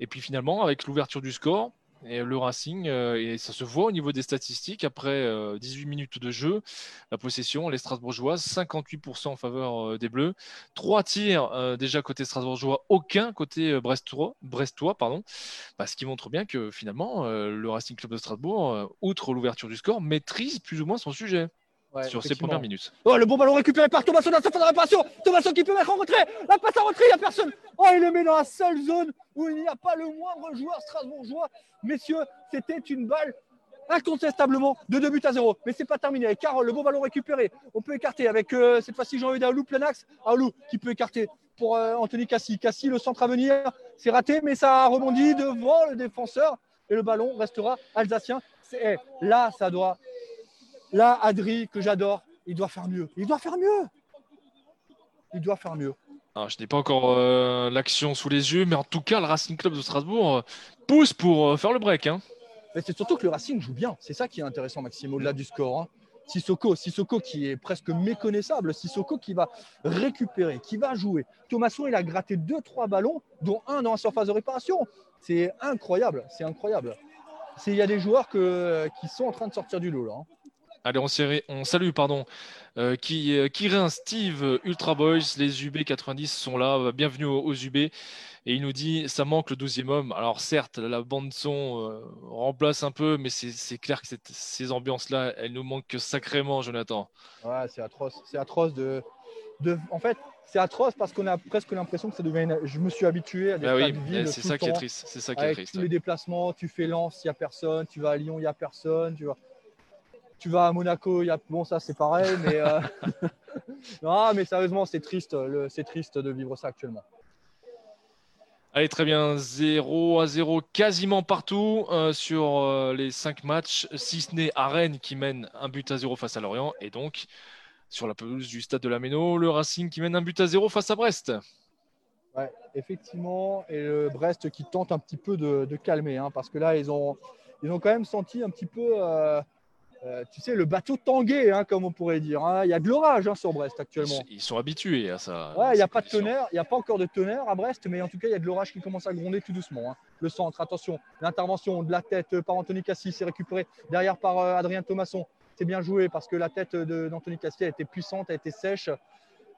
S1: Et puis finalement, avec l'ouverture du score, et le Racing, euh, et ça se voit au niveau des statistiques, après euh, 18 minutes de jeu, la possession, les Strasbourgeoises, 58% en faveur euh, des Bleus. Trois tirs euh, déjà côté Strasbourgeois, aucun côté euh, Brestois, Brestois pardon. Bah, ce qui montre bien que finalement, euh, le Racing Club de Strasbourg, euh, outre l'ouverture du score, maîtrise plus ou moins son sujet
S4: Ouais,
S1: sur
S4: effectivement.
S1: premières minutes.
S4: Oh, le bon ballon récupéré par Thomasson dans la surface de réparation. Thomasson qui peut mettre en retrait. La passe en retrait, il n'y a personne. Oh, il le met dans la seule zone où il n'y a pas le moindre joueur strasbourgeois. Messieurs, c'était une balle incontestablement de 2 buts à 0. Mais c'est pas terminé. Avec Carole, le bon ballon récupéré. On peut écarter avec euh, cette fois-ci Jean-Eudes Aoulou, plein axe. Aoulou qui peut écarter pour euh, Anthony Cassi. Cassi, le centre à venir, c'est raté, mais ça a rebondi devant le défenseur. Et le ballon restera alsacien. C'est- eh, là, ça doit. Là, Adri, que j'adore, il doit faire mieux. Il doit faire mieux. Il doit faire mieux.
S1: Alors, je n'ai pas encore euh, l'action sous les yeux, mais en tout cas, le Racing Club de Strasbourg euh, pousse pour euh, faire le break. hein.
S4: C'est surtout que le Racing joue bien. C'est ça qui est intéressant, Maxime, au-delà du score. hein. Sissoko, Sissoko qui est presque méconnaissable. Sissoko qui va récupérer, qui va jouer. Thomasson, il a gratté deux, trois ballons, dont un dans la surface de réparation. C'est incroyable. C'est incroyable. Il y a des joueurs que, qui sont en train de sortir du lot là. hein.
S1: Allez, on, salue pardon, euh, qui, euh, Kirin, Steve, Ultra Boys, les UB 90 sont là. euh, Bienvenue aux, aux UB. Et il nous dit ça manque le 12e homme. Alors, certes, la bande-son euh, remplace un peu, mais c'est clair que cette- ces ambiances-là, elles nous manquent sacrément, Jonathan.
S4: Ouais, c'est atroce. C'est atroce de, de. En fait, c'est atroce parce qu'on a presque l'impression que ça devient. une- Je me suis habitué à des
S1: Ah oui, eh, c'est ça qui est triste. C'est ça qui est triste.
S4: tous les déplacements, tu fais Lens, il n'y a personne, tu vas à Lyon, il n'y a personne, tu vas, tu vas à Monaco, il y a bon ça c'est pareil, mais euh, non mais sérieusement c'est triste, le- c'est triste de vivre ça actuellement.
S1: Allez, très bien. 0 à 0 quasiment partout euh, sur euh, les 5 matchs, si ce n'est à Rennes qui mène un but à 0 face à Lorient. Et donc, sur la pelouse du stade de la Méno, le Racing qui mène un but à 0 face à Brest.
S4: Ouais, effectivement, et le Brest qui tente un petit peu de, de calmer, hein, parce que là ils ont, ils ont quand même senti un petit peu, euh, euh, tu sais, le bateau tangué, hein, comme on pourrait dire. hein. Il y a de l'orage hein, sur Brest actuellement.
S1: ils sont habitués à ça.
S4: Ouais, il n'y a pas de tonnerre, il n'y a pas encore de tonnerre à Brest, mais en tout cas, il y a de l'orage qui commence à gronder tout doucement. Le centre, attention, l'intervention de la tête par Anthony Cassis, c'est récupéré derrière par euh, Adrien Thomasson. C'est bien joué parce que la tête d'Anthony Cassis a été puissante, a été sèche.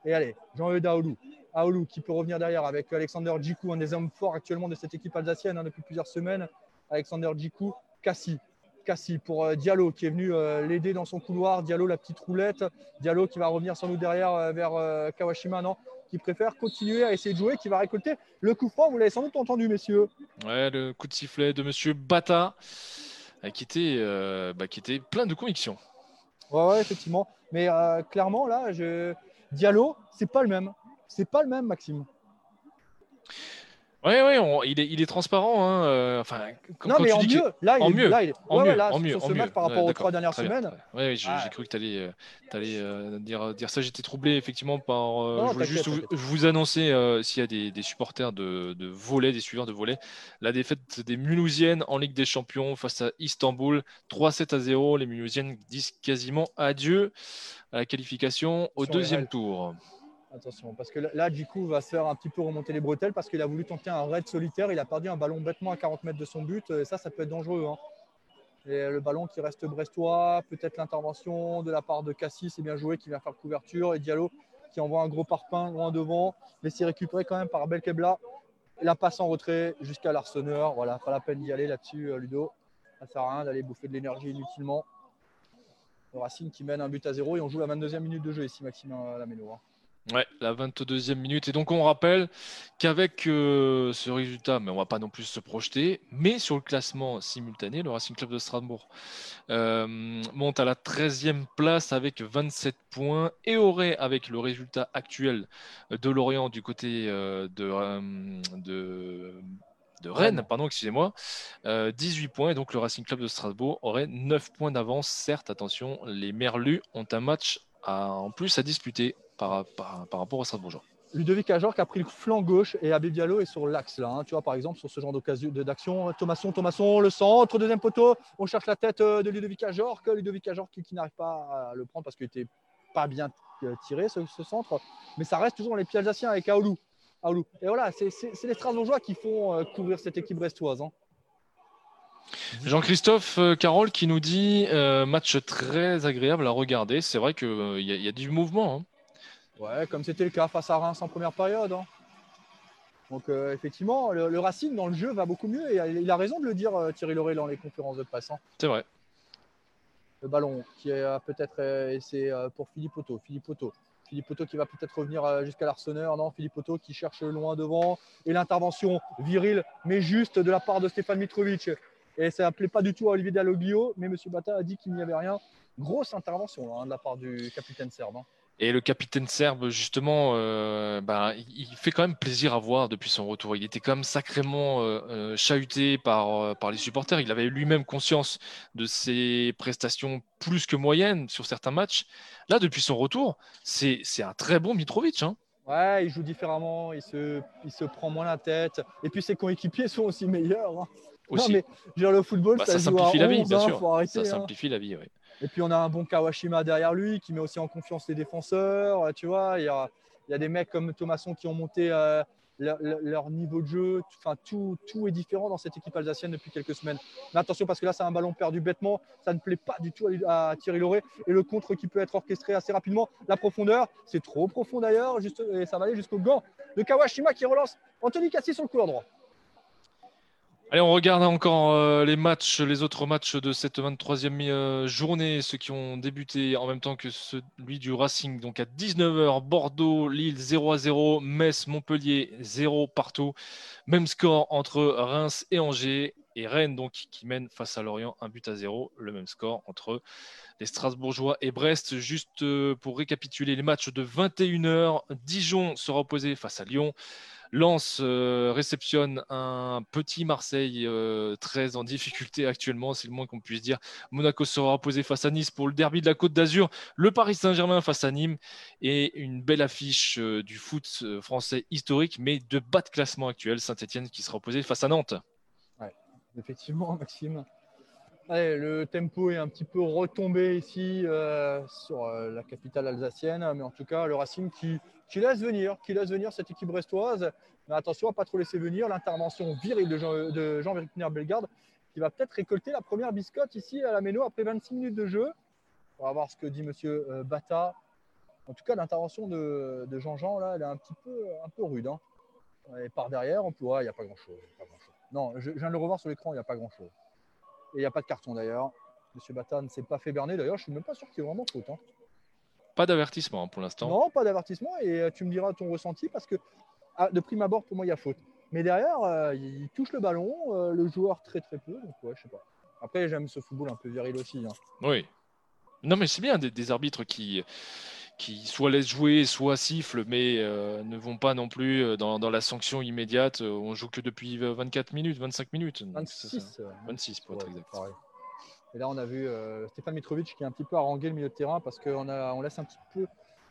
S4: Et allez, Jean-Eudes Aoulou. Aoulou qui peut revenir derrière avec Alexander Djikou, un des hommes forts actuellement de cette équipe alsacienne depuis plusieurs semaines. Alexander Djikou, Cassis. Cassie pour euh, Diallo qui est venu euh, l'aider dans son couloir. Diallo, la petite roulette. Diallo qui va revenir sans doute derrière euh, vers Kawashima, non Qui préfère continuer à essayer de jouer, qui va récolter le coup franc. Vous l'avez sans doute entendu, messieurs.
S1: Ouais, le coup de sifflet de Monsieur Bata, qui était, euh, bah, qui était plein de conviction.
S4: Ouais, ouais, effectivement. Mais euh, clairement, là, je... Diallo, c'est pas le même. C'est pas le même, Maxime.
S1: Ouais, on- il, est, il est transparent. Hein, euh, enfin, quand,
S4: non,
S1: quand
S4: mais en mieux. Là, il
S1: en
S4: est,
S1: mieux,
S4: là, il est-
S1: En
S4: ouais,
S1: mieux,
S4: là,
S1: en mieux,
S4: sur
S1: en
S4: ce
S1: mieux.
S4: match par rapport
S1: Ouais,
S4: aux trois dernières semaines.
S1: bien. Ouais, j'ai
S4: Ah.
S1: cru que tu allais, dire, dire ça. J'étais troublé effectivement par. euh,
S4: Non,
S1: je voulais juste vous, annoncer euh, s'il y a des, des supporters de, de volet, des suiveurs de volet, la défaite des Mulhousiennes en Ligue des Champions face à Istanbul, 3-7 à 0. Les Mulhousiennes disent quasiment adieu à la qualification au
S4: Sur
S1: deuxième tour.
S4: Attention, parce que là- du va se faire un petit peu remonter les bretelles parce qu'il a voulu tenter un raid solitaire. Il a perdu un ballon bêtement à 40 mètres de son but. Et ça, ça peut être dangereux. hein. Et le ballon qui reste brestois, peut-être l'intervention de la part de Cassis, c'est bien joué, qui vient faire couverture. Et Diallo qui envoie un gros parpaing loin devant. Mais c'est récupéré quand même par Belkebla. La passe en retrait jusqu'à l'Arseneur. Voilà, pas la peine d'y aller là-dessus, euh, Ludo. Ça sert à rien d'aller bouffer de l'énergie inutilement. Le Racing qui mène un but à zéro et on joue la 22e minute de jeu ici, Maxime euh, Laméno. hein.
S1: Ouais, la 22e minute. Et donc, on rappelle qu'avec euh, ce résultat, mais on va pas non plus se projeter, mais sur le classement simultané, le Racing Club de Strasbourg euh, monte à la 13e place avec 27 points et aurait, avec le résultat actuel de Lorient du côté euh, de, de, de Rennes, pardon, excusez-moi, euh, 18 points. Et donc, le Racing Club de Strasbourg aurait 9 points d'avance. Certes, attention, les Merlus ont un match à- en plus à disputer par, par, par rapport aux Strasbourgeois.
S4: Ludovic Ajor qui a pris le flanc gauche et Abib Diallo est sur l'axe là. hein. Tu vois par exemple sur ce genre d'occasion de- d'action, Thomasson, Thomasson, le centre, deuxième poteau, on cherche la tête euh, de Ludovic Ajor, que Ludovic Ajor qui, qui n'arrive pas à le prendre parce qu'il était pas bien euh, tiré ce, ce centre, mais ça reste toujours les pieds alsaciens avec Aoulou. Aoulou. Et voilà, c'est les Strasbourgeois qui font euh, couvrir cette équipe brestoise. hein.
S1: Jean-Christophe Carole qui nous dit euh, match très agréable à regarder. C'est vrai qu'il y, a- y a du mouvement. hein.
S4: Ouais, comme c'était le cas face à Reims en première période. hein. Donc euh, effectivement, le, le Racing dans le jeu va beaucoup mieux et il a raison de le dire euh, Thierry Lauré dans les conférences de presse. hein.
S1: C'est vrai.
S4: le ballon qui est euh, peut-être et c'est pour Philippe Otto. Philippe Otto. Philippe Otto qui va peut-être revenir jusqu'à l'Arseneur. Non, Philippe Otto qui cherche loin devant. Et l'intervention virile, mais juste de la part de Stéphane Mitrovic. Et ça ne plaît pas du tout à Olivier Dalloglio, mais M. Bata a dit qu'il n'y avait rien. Grosse intervention hein, de la part du capitaine serbe. hein.
S1: Et le capitaine serbe, justement, euh, bah, il fait quand même plaisir à voir depuis son retour. Il était quand même sacrément euh, euh, chahuté par, euh, par les supporters. Il avait lui-même conscience de ses prestations plus que moyennes sur certains matchs. Là, depuis son retour, c'est un très bon Mitrovic. hein.
S4: Ouais, il joue différemment, il se, il se prend moins la tête. Et puis ses coéquipiers sont aussi meilleurs. hein.
S1: Aussi.
S4: Non, mais dire, le football,
S1: Bah,
S4: ça,
S1: ça
S4: se joue à
S1: simplifie la vie,
S4: 11,
S1: bien
S4: hein,
S1: sûr. Ça
S4: hein.
S1: simplifie la vie, oui.
S4: Et puis on a un bon Kawashima derrière lui qui met aussi en confiance les défenseurs. euh, Tu vois, il y a, des mecs comme Thomasson qui ont monté euh, leur niveau de jeu. Enfin, tout, tout est différent dans cette équipe alsacienne depuis quelques semaines. Mais attention parce que là, c'est un ballon perdu bêtement. Ça ne plaît pas du tout à, à Thierry Lauré. Et le contre qui peut être orchestré assez rapidement. La profondeur, c'est trop profond d'ailleurs. juste- Et ça va aller jusqu'au gant de Kawashima qui relance Anthony Cassis sur le couloir droit.
S1: Allez, on regarde encore euh, les matchs, les autres matchs de cette 23e euh, journée, ceux qui ont débuté en même temps que celui du Racing. Donc à 19h, Bordeaux, Lille 0 à 0, Metz, Montpellier 0 partout. Même score entre Reims et Angers. Et Rennes, donc, qui mène face à Lorient un but à 0. Le même score entre les Strasbourgeois et Brest. Juste euh, pour récapituler les matchs de 21h, Dijon sera opposé face à Lyon. Lens euh, réceptionne un petit Marseille euh, très en difficulté actuellement, c'est le moins qu'on puisse dire. Monaco sera opposé face à Nice pour le derby de la Côte d'Azur. Le Paris Saint-Germain face à Nîmes et une belle affiche euh, du foot français historique, mais de bas de classement actuel. Saint-Etienne qui sera opposé face à Nantes.
S4: Effectivement, Maxime. Le tempo est un petit peu retombé ici euh, sur euh, la capitale alsacienne, mais en tout cas, le Racing qui, laisse venir, qui laisse venir cette équipe brestoise. Mais attention à ne pas trop laisser venir l'intervention virile de Jean, de Jean Bellegarde qui va peut-être récolter la première biscotte ici à la Méno après 26 minutes de jeu. On va voir ce que dit Monsieur euh, Bata. En tout cas, l'intervention de, Jean-Jean, là, elle est un petit peu, rude. hein. Et par derrière, on pourra, il n'y a pas grand-chose. Non, je, je viens de le revoir sur l'écran, il n'y a pas grand-chose. Et il n'y a pas de carton d'ailleurs. Monsieur Bata ne s'est pas fait berner. D'ailleurs, je suis même pas sûr qu'il y ait vraiment faute. hein.
S1: Pas d'avertissement hein, pour l'instant.
S4: Non, pas d'avertissement. Et euh, tu me diras ton ressenti parce que ah, de prime abord, pour moi, il y a faute. Mais derrière, euh, il touche le ballon, euh, le joueur très très peu. Donc, ouais, je sais pas. Après, j'aime ce football un peu viril aussi. hein.
S1: Oui. Non, mais c'est bien des, des arbitres qui, qui soit laissent jouer, soit sifflent, mais euh, ne vont pas non plus euh, dans, dans la sanction immédiate. Euh, On joue que depuis euh, 24 minutes, 25 minutes. Donc, c'est ça.
S4: 26. euh,
S1: 26 pour être exact.
S4: pareil. Et là, on a vu euh, Stéphane Mitrovic qui est un petit peu harangué le milieu de terrain parce qu'on on laisse un petit peu,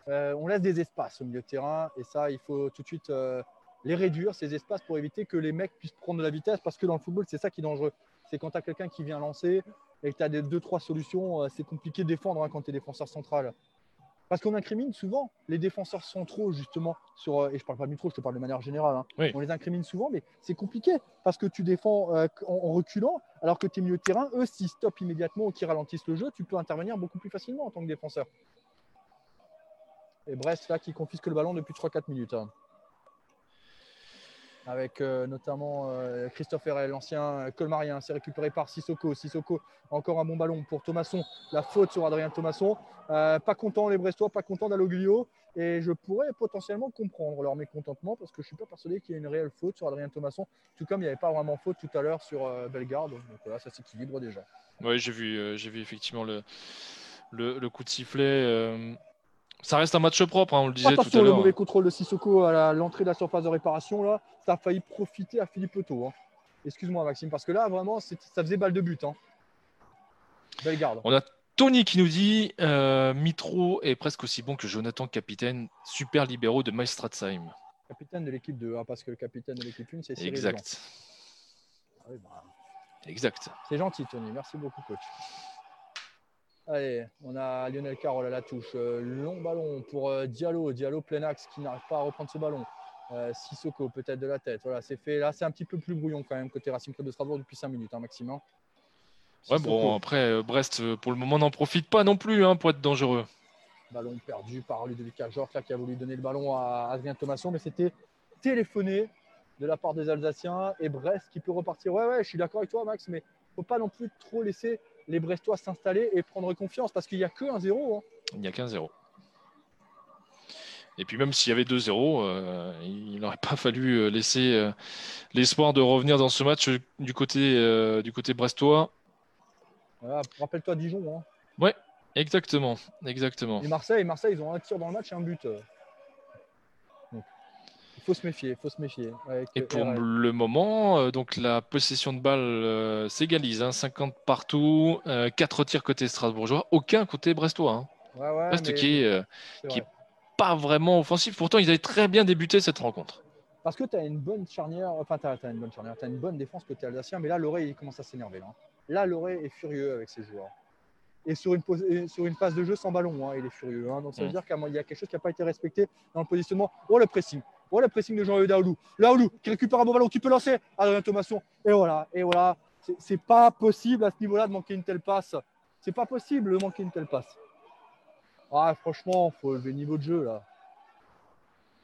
S4: euh, on laisse des espaces au milieu de terrain et ça, il faut tout de suite les réduire ces espaces pour éviter que les mecs puissent prendre de la vitesse parce que dans le football, c'est ça qui est dangereux. C'est quand tu as quelqu'un qui vient lancer et que tu as des deux trois solutions, c'est compliqué de défendre hein, quand tu es défenseur central. Parce qu'on incrimine souvent les défenseurs centraux, justement, sur, euh, et je parle pas de Mitro, je te parle de manière générale. hein.
S1: Oui.
S4: On les incrimine souvent, mais c'est compliqué parce que tu défends euh, en, en reculant, alors que tes milieux de terrain, eux, s'ils stoppent immédiatement ou qu'ils ralentissent le jeu, tu peux intervenir beaucoup plus facilement en tant que défenseur. Et Brest, là, qui confisque le ballon depuis 3-4 minutes. hein. Avec euh, notamment euh, Christophe Herrel, l'ancien euh, colmarien, c'est récupéré par Sissoko. Sissoko, encore un bon ballon pour Thomasson. La faute sur Adrien Thomasson. Pas content les Brestois, pas content d'Aloglio. Et je pourrais potentiellement comprendre leur mécontentement parce que je ne suis pas persuadé qu'il y ait une réelle faute sur Adrien Thomasson. Tout comme il n'y avait pas vraiment faute tout à l'heure sur Bellegarde. Donc voilà, ça s'équilibre déjà.
S1: Oui, j'ai vu, vu effectivement le, le coup de sifflet. Ça reste un match propre, hein, on le disait tout
S4: Attention,
S1: à
S4: le
S1: l'heure.
S4: mauvais contrôle de Sissoko à l'entrée de la surface de réparation, là, ça a failli profiter à Philippe Otto. hein. Excuse-moi, Maxime, parce que là, vraiment, ça faisait balle de but. Hein. Bellegarde.
S1: On a Tony qui nous dit euh, Mitro est presque aussi bon que Jonathan Capitaine, super libéraux de Maestratsheim.
S4: Capitaine de l'équipe 2, hein, parce que le capitaine de l'équipe 1, c'est Cyril.
S1: Exact.
S4: Ah oui, bah,
S1: Exact.
S4: C'est gentil, Tony. Merci beaucoup, coach. Allez, on a Lionel Carroll à la touche. Euh, long ballon pour euh, Diallo. Diallo plein axe qui n'arrive pas à reprendre ce ballon. Euh, Sissoko peut-être de la tête. Voilà, c'est fait. Là, c'est un petit peu plus brouillon quand même côté Racing Club de Strasbourg depuis 5 minutes, hein, Maxime. hein.
S1: Ouais,
S4: Sissoko,
S1: bon, après, euh, Brest, pour le moment, n'en profite pas non plus hein, pour être dangereux.
S4: Ballon perdu par Ludovic Ajorc là, qui a voulu donner le ballon à Adrien Thomasson, mais c'était téléphoné de la part des Alsaciens et Brest qui peut repartir. Ouais, ouais, je suis d'accord avec toi, Max, mais faut pas non plus trop laisser les Brestois s'installer et prendre confiance parce qu'il n'y a que un 0. hein.
S1: Il n'y a qu'un 0. Et puis même s'il y avait 2-0, euh, il n'aurait pas fallu euh, laisser euh, l'espoir de revenir dans ce match du côté, euh, du côté brestois.
S4: Voilà, Rappelle-toi Dijon. hein.
S1: Exactement, exactement.
S4: Et Marseille, Marseille, ils ont un tir dans le match et un but. Euh. Faut se méfier, faut se méfier.
S1: Et
S4: euh,
S1: pour
S4: RL.
S1: le moment, euh, donc la possession de balle euh, s'égalise, hein, 50 partout, 4 tirs côté strasbourgeois, aucun côté brestois. hein.
S4: Ouais, ouais,
S1: Brest
S4: mais
S1: qui est euh, qui
S4: vrai.
S1: pas vraiment offensif. Pourtant, ils avaient très bien débuté cette rencontre.
S4: Parce que tu as une bonne charnière, enfin, tu as, une bonne charnière, tu as une bonne défense côté alsacien, mais là, Loré, il commence à s'énerver. Là, là Loré est furieux avec ses joueurs. Et sur une, pos- et sur une phase de jeu sans ballon, hein, il est furieux. hein. Donc ça veut
S1: Mm.
S4: dire qu'il y a quelque chose qui n'a pas été respecté dans le positionnement. Oh, le pressing. Oh, le pressing de Jean-Eudes Daoulou. Laoulou qui récupère un bon ballon, qui peut lancer. Adrien Thomasson. Et voilà. Et voilà. C'est- C'est pas possible à ce niveau-là de manquer une telle passe. C'est pas possible de manquer une telle passe. Ah, franchement, faut lever le niveau de jeu là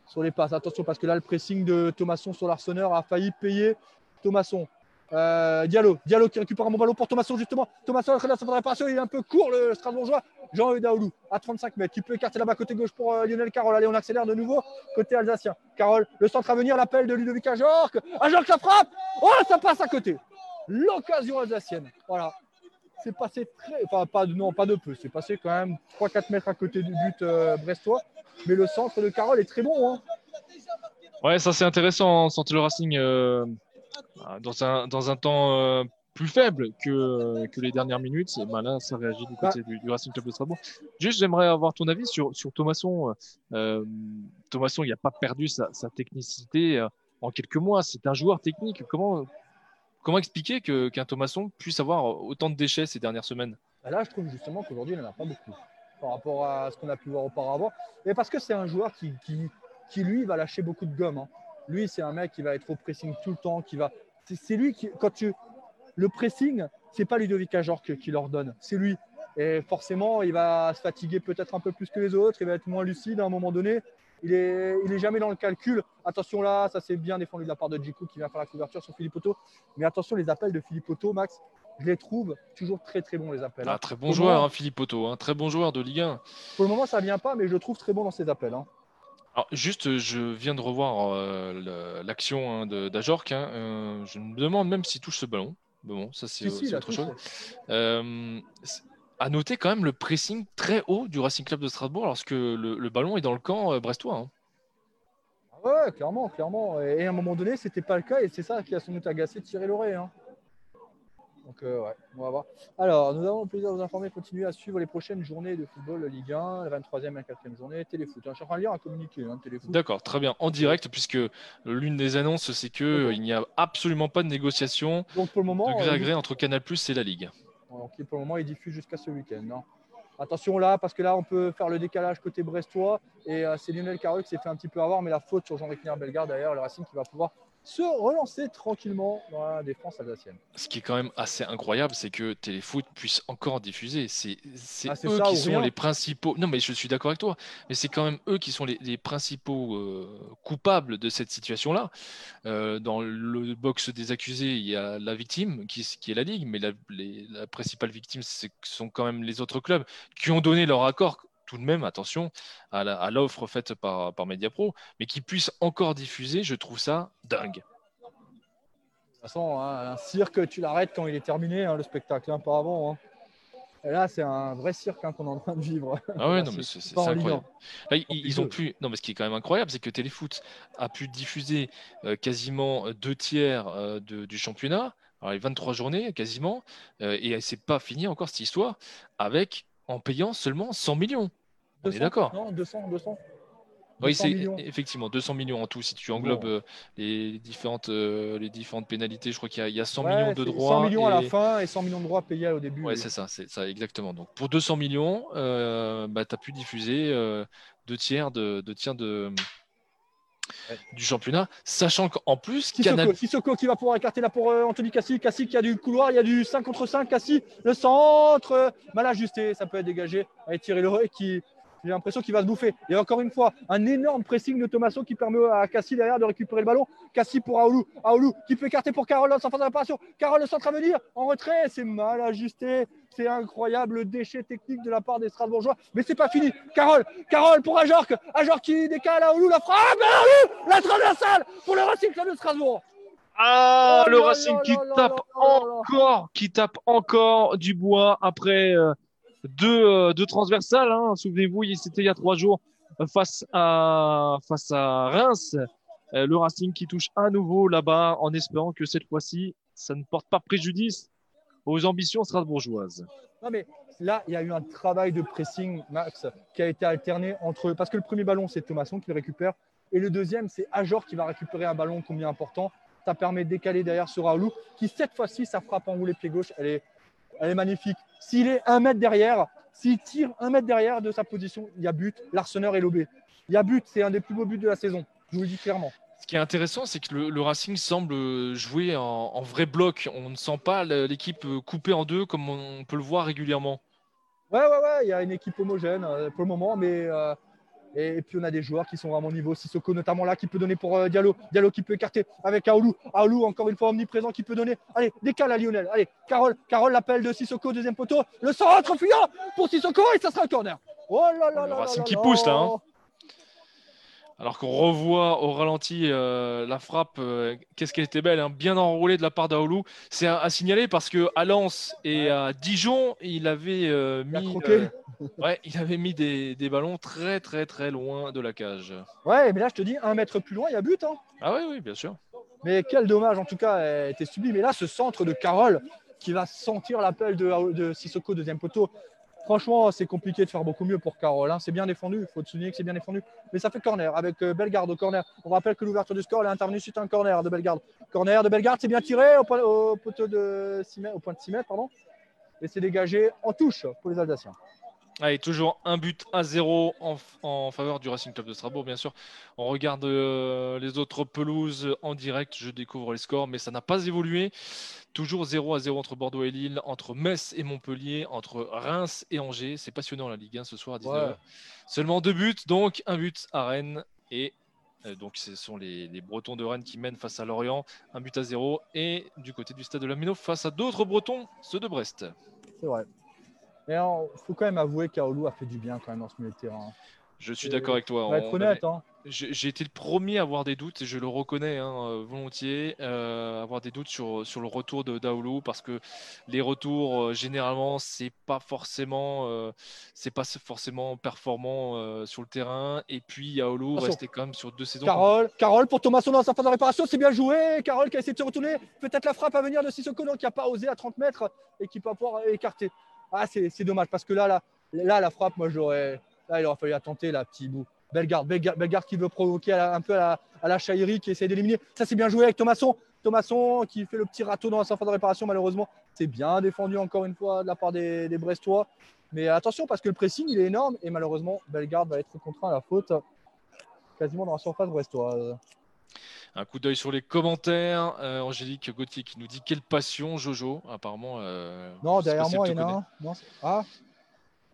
S4: sur les passes. Attention parce que là, le pressing de Thomasson sur l'Arseneur a failli payer Thomasson. Euh, Diallo, Diallo qui récupère un bon ballon pour Thomasson justement. Thomasson dans sa réparation, il est un peu court le Strasbourgeois. Jean Daoulou à 35 mètres, qui peut écarter là-bas côté gauche pour euh, Lionel Carole. Allez, on accélère de nouveau côté alsacien. Carole, le centre à venir, l'appel de Ludovic Ajorc. Ajorc la frappe. Oh, ça passe à côté. L'occasion alsacienne. Voilà. C'est passé très, enfin pas de- non pas de peu, c'est passé quand même 3-4 mètres à côté du but euh, brestois. Mais le centre de Carole est très bon. hein.
S1: Ouais, ça c'est intéressant. On sentait le Racing euh, dans, un, dans un temps euh, plus faible que, que les dernières minutes. Ben là, ça réagit du côté du, Racing Club de Strasbourg. Juste, j'aimerais avoir ton avis sur, sur Thomasson. Euh, Thomasson, il n'a pas perdu sa, sa technicité euh, en quelques mois. C'est un joueur technique. Comment, comment expliquer que, qu'un Thomasson puisse avoir autant de déchets ces dernières semaines?
S4: Bah Là, je trouve justement qu'aujourd'hui, il n'en a pas beaucoup par rapport à ce qu'on a pu voir auparavant. Et parce que c'est un joueur qui, qui, qui, lui, va lâcher beaucoup de gomme. hein. Lui, c'est un mec qui va être au pressing tout le temps. Qui va... c'est, lui qui, quand tu. Le pressing, c'est pas Ludovic Ajorc qui leur donne, c'est lui. Et forcément, il va se fatiguer peut-être un peu plus que les autres. Il va être moins lucide à un moment donné. Il est, il est jamais dans le calcul. Attention là, ça c'est bien défendu de la part de Djikou qui vient faire la couverture sur Philippe Otto. Mais attention, les appels de Philippe Otto, Max, je les trouve toujours très très bons les appels.
S1: Ah, très bon joueur, hein, Philippe Otto, hein, très bon joueur de Ligue 1.
S4: Pour le moment, ça vient pas, mais je le trouve très bon dans ses appels. Hein.
S1: Alors, juste, je viens de revoir euh, l'action hein, d'Ajorc. Euh, je me demande même s'il touche ce ballon. Bon, ça c'est autre chose. Euh, à noter quand même le pressing très haut du Racing Club de Strasbourg lorsque le, ballon est dans le camp brestois.
S4: Ah ouais, clairement, clairement. Et à un moment donné, c'était pas le cas et c'est ça qui a sans doute agacé Thierry Loret. Donc, euh, ouais, on va voir. Alors, nous avons le plaisir de vous informer, continuer à suivre les prochaines journées de football Ligue 1, la 23e et la 4e journée, téléfoot. Hein, je suis en train de lire un communiqué, hein, téléfoot.
S1: D'accord, très bien. En direct, puisque l'une des annonces, c'est qu'il n'y a absolument pas de négociation
S4: Donc, pour le moment,
S1: de gré à gré entre Canal Plus et la Ligue.
S4: Donc, pour le moment, il diffuse jusqu'à ce week-end. Hein. Attention là, parce que là, on peut faire le décalage côté brestois. Et euh, c'est Lionel Carreux qui s'est fait un petit peu avoir, mais la faute sur Jean-Luc Bellegarde, d'ailleurs, le Racing qui va pouvoir se relancer tranquillement dans la défense alsacienne.
S1: Ce qui est quand même assez incroyable, c'est que Téléfoot puisse encore diffuser. C'est ah, eux qui sont les principaux. Non, mais je suis d'accord avec toi. Mais c'est quand même eux qui sont les, principaux euh, coupables de cette situation-là. Euh, dans le box des accusés, il y a la victime qui, qui est la Ligue, mais la, la principale victime, ce sont quand même les autres clubs qui ont donné leur accord tout de même, attention, à l'offre faite par, par Mediapro, mais qui puisse encore diffuser, je trouve ça dingue.
S4: De toute façon, hein, un cirque, tu l'arrêtes quand il est terminé, hein, le spectacle, hein, pas avant. Et là, c'est un vrai cirque qu'on est en train de vivre.
S1: Ah ouais, non, mais c'est incroyable. ils, ont pu. Non, mais ce qui est quand même incroyable, c'est que Téléfoot a pu diffuser euh, quasiment deux tiers euh, du championnat, alors les 23 journées quasiment, euh, et c'est pas fini encore cette histoire, avec en payant seulement 100 millions. On est d'accord
S4: Non, 200, 200.
S1: Oui, c'est effectivement 200 millions en tout si tu englobes euh, les, différentes, euh, les différentes pénalités. Je crois qu'il y, a 100 millions de droits.
S4: 100 millions à la fin et 100 millions de droits payés au début.
S1: Oui, c'est ça, c'est ça, exactement. Donc pour 200 millions, euh, bah, tu as pu diffuser deux tiers de, deux tiers de, du championnat, sachant qu'en plus,
S4: Sissoko, Sissoko qui va pouvoir écarter là pour Anthony Cassi, Cassi qui a du couloir, il y a du 5 contre 5, Cassi, le centre, mal ajusté, ça peut être dégagé, avec Thierry Leroy qui, j'ai l'impression qu'il va se bouffer. Et encore une fois, un énorme pressing de Thomaso qui permet à Cassi derrière de récupérer le ballon. Cassi pour Aoulou. Aoulou qui peut écarter pour Carole sans phase de réparation. Carole le centre à venir en retrait. C'est mal ajusté. C'est incroyable le déchet technique de la part des Strasbourgeois. Mais c'est pas fini. Carole, Carole pour Ajorc. Ajorc qui décale Aoulou. La frappe. Aoulou, la traversale pour le Racing Club de Strasbourg.
S1: Ah, oh le Racing qui tape encore, qui tape encore du bois après. Euh, deux, euh, deux transversales. Hein. Souvenez-vous, c'était il y a trois jours face à, face à Reims. Euh, le Racing qui touche à nouveau là-bas en espérant que cette fois-ci, ça ne porte pas préjudice aux ambitions strasbourgeoises.
S4: Non, mais là, il y a eu un travail de pressing, Max, qui a été alterné entre. Parce que le premier ballon, c'est Thomasson qui le récupère. Et le deuxième, c'est Ajor qui va récupérer un ballon combien important. Ça permet de décaler derrière sur Raoulou, qui cette fois-ci, ça frappe en roulé pied gauche. Elle est elle est magnifique. S'il est un mètre derrière, s'il tire un mètre derrière de sa position, il y a but. L'arseneur est lobé. Il y a but. C'est un des plus beaux buts de la saison. Je vous le dis clairement.
S1: Ce qui est intéressant, c'est que le, Racing semble jouer en, vrai bloc. On ne sent pas l'équipe coupée en deux comme on peut le voir régulièrement.
S4: Ouais, ouais, ouais. Il y a une équipe homogène euh, pour le moment, mais euh, et, puis on a des joueurs qui sont vraiment au niveau. Sissoko notamment là qui peut donner pour euh, Diallo. Diallo qui peut écarter avec Aoulou. Aoulou encore une fois omniprésent qui peut donner. Allez, décale à Lionel. Allez, Carole. Carole l'appel de Sissoko, deuxième poteau. Le centre fuyant pour Sissoko et ça sera un corner. Oh là là là.
S1: Racing qui pousse là. Hein. Alors qu'on revoit au ralenti euh, la frappe, euh, qu'est-ce qu'elle était belle, hein, bien enroulée de la part d'Aoulou. C'est à, signaler parce que à Lens et à Dijon, il avait mis. Ouais, il avait mis des, ballons très très très loin de la cage.
S4: Ouais, mais là je te dis, un mètre plus loin, il y a but. Hein.
S1: Ah oui, oui, bien sûr.
S4: Mais quel dommage, en tout cas, était sublime. Mais là, ce centre de Carole qui va sentir l'appel de, de Sissoko, deuxième poteau. Franchement, c'est compliqué de faire beaucoup mieux pour Carole. Hein. C'est bien défendu, il faut te souligner que c'est bien défendu. Mais ça fait corner avec euh, Bellegarde au corner. On rappelle que l'ouverture du score est intervenue suite à un corner de Bellegarde. Corner de Bellegarde, c'est bien tiré au, poteau de 6 mètres, au point de 6 mètres, pardon. Et c'est dégagé en touche pour les Alsaciens.
S1: Allez, toujours un but à zéro en, faveur du Racing Club de Strasbourg, bien sûr. On regarde euh, les autres pelouses en direct, je découvre les scores, mais ça n'a pas évolué. Toujours 0 à 0 entre Bordeaux et Lille, entre Metz et Montpellier, entre Reims et Angers. C'est passionnant la Ligue 1 ce soir à 19h. Seulement deux buts, donc un but à Rennes et Euh, donc ce sont les, les Bretons de Rennes qui mènent face à Lorient, un but à zéro. Et du côté du stade de la Méno, face à d'autres Bretons, ceux de Brest.
S4: C'est vrai. Mais il faut quand même avouer qu'Aoulou a fait du bien quand même dans ce milieu de terrain.
S1: Je suis d'accord avec toi.
S4: On va être
S1: On
S4: honnête.
S1: avait-
S4: Hein.
S1: J'ai été le premier à avoir des doutes, et je le reconnais hein, euh, volontiers, euh, avoir des doutes sur, sur le retour de Daoulou parce que les retours, euh, généralement, c'est pas forcément, euh, c'est pas forcément performant sur le terrain. Et puis, Daoulou restait quand même sur deux saisons.
S4: Carole, Carole pour Thomasson dans sa phase de réparation, c'est bien joué. Carole qui a essayé de se retourner. Peut-être la frappe à venir de Sissoko donc qui n'a pas osé à 30 mètres et qui peut pouvoir écarter. Ah, c'est dommage parce que là, là, là, la frappe, moi, j'aurais. Là, il aurait fallu la tenter, la petit bout. Bellegarde, Bellegarde, Bellegarde qui veut provoquer la- un peu à la, à la Chahiri, qui essaie d'éliminer. Ça, c'est bien joué avec Thomasson. Thomasson qui fait le petit râteau dans sa phase de réparation, malheureusement. C'est bien défendu encore une fois de la part des, des Brestois. Mais attention parce que le pressing, il est énorme et malheureusement, Bellegarde va être contraint à la faute quasiment dans la surface brestoise.
S1: Un coup d'œil sur les commentaires. Euh, Angélique Gauthier qui nous dit quelle passion, Jojo. Apparemment. euh,
S4: Non, derrière moi, il y en a un. Non, ah.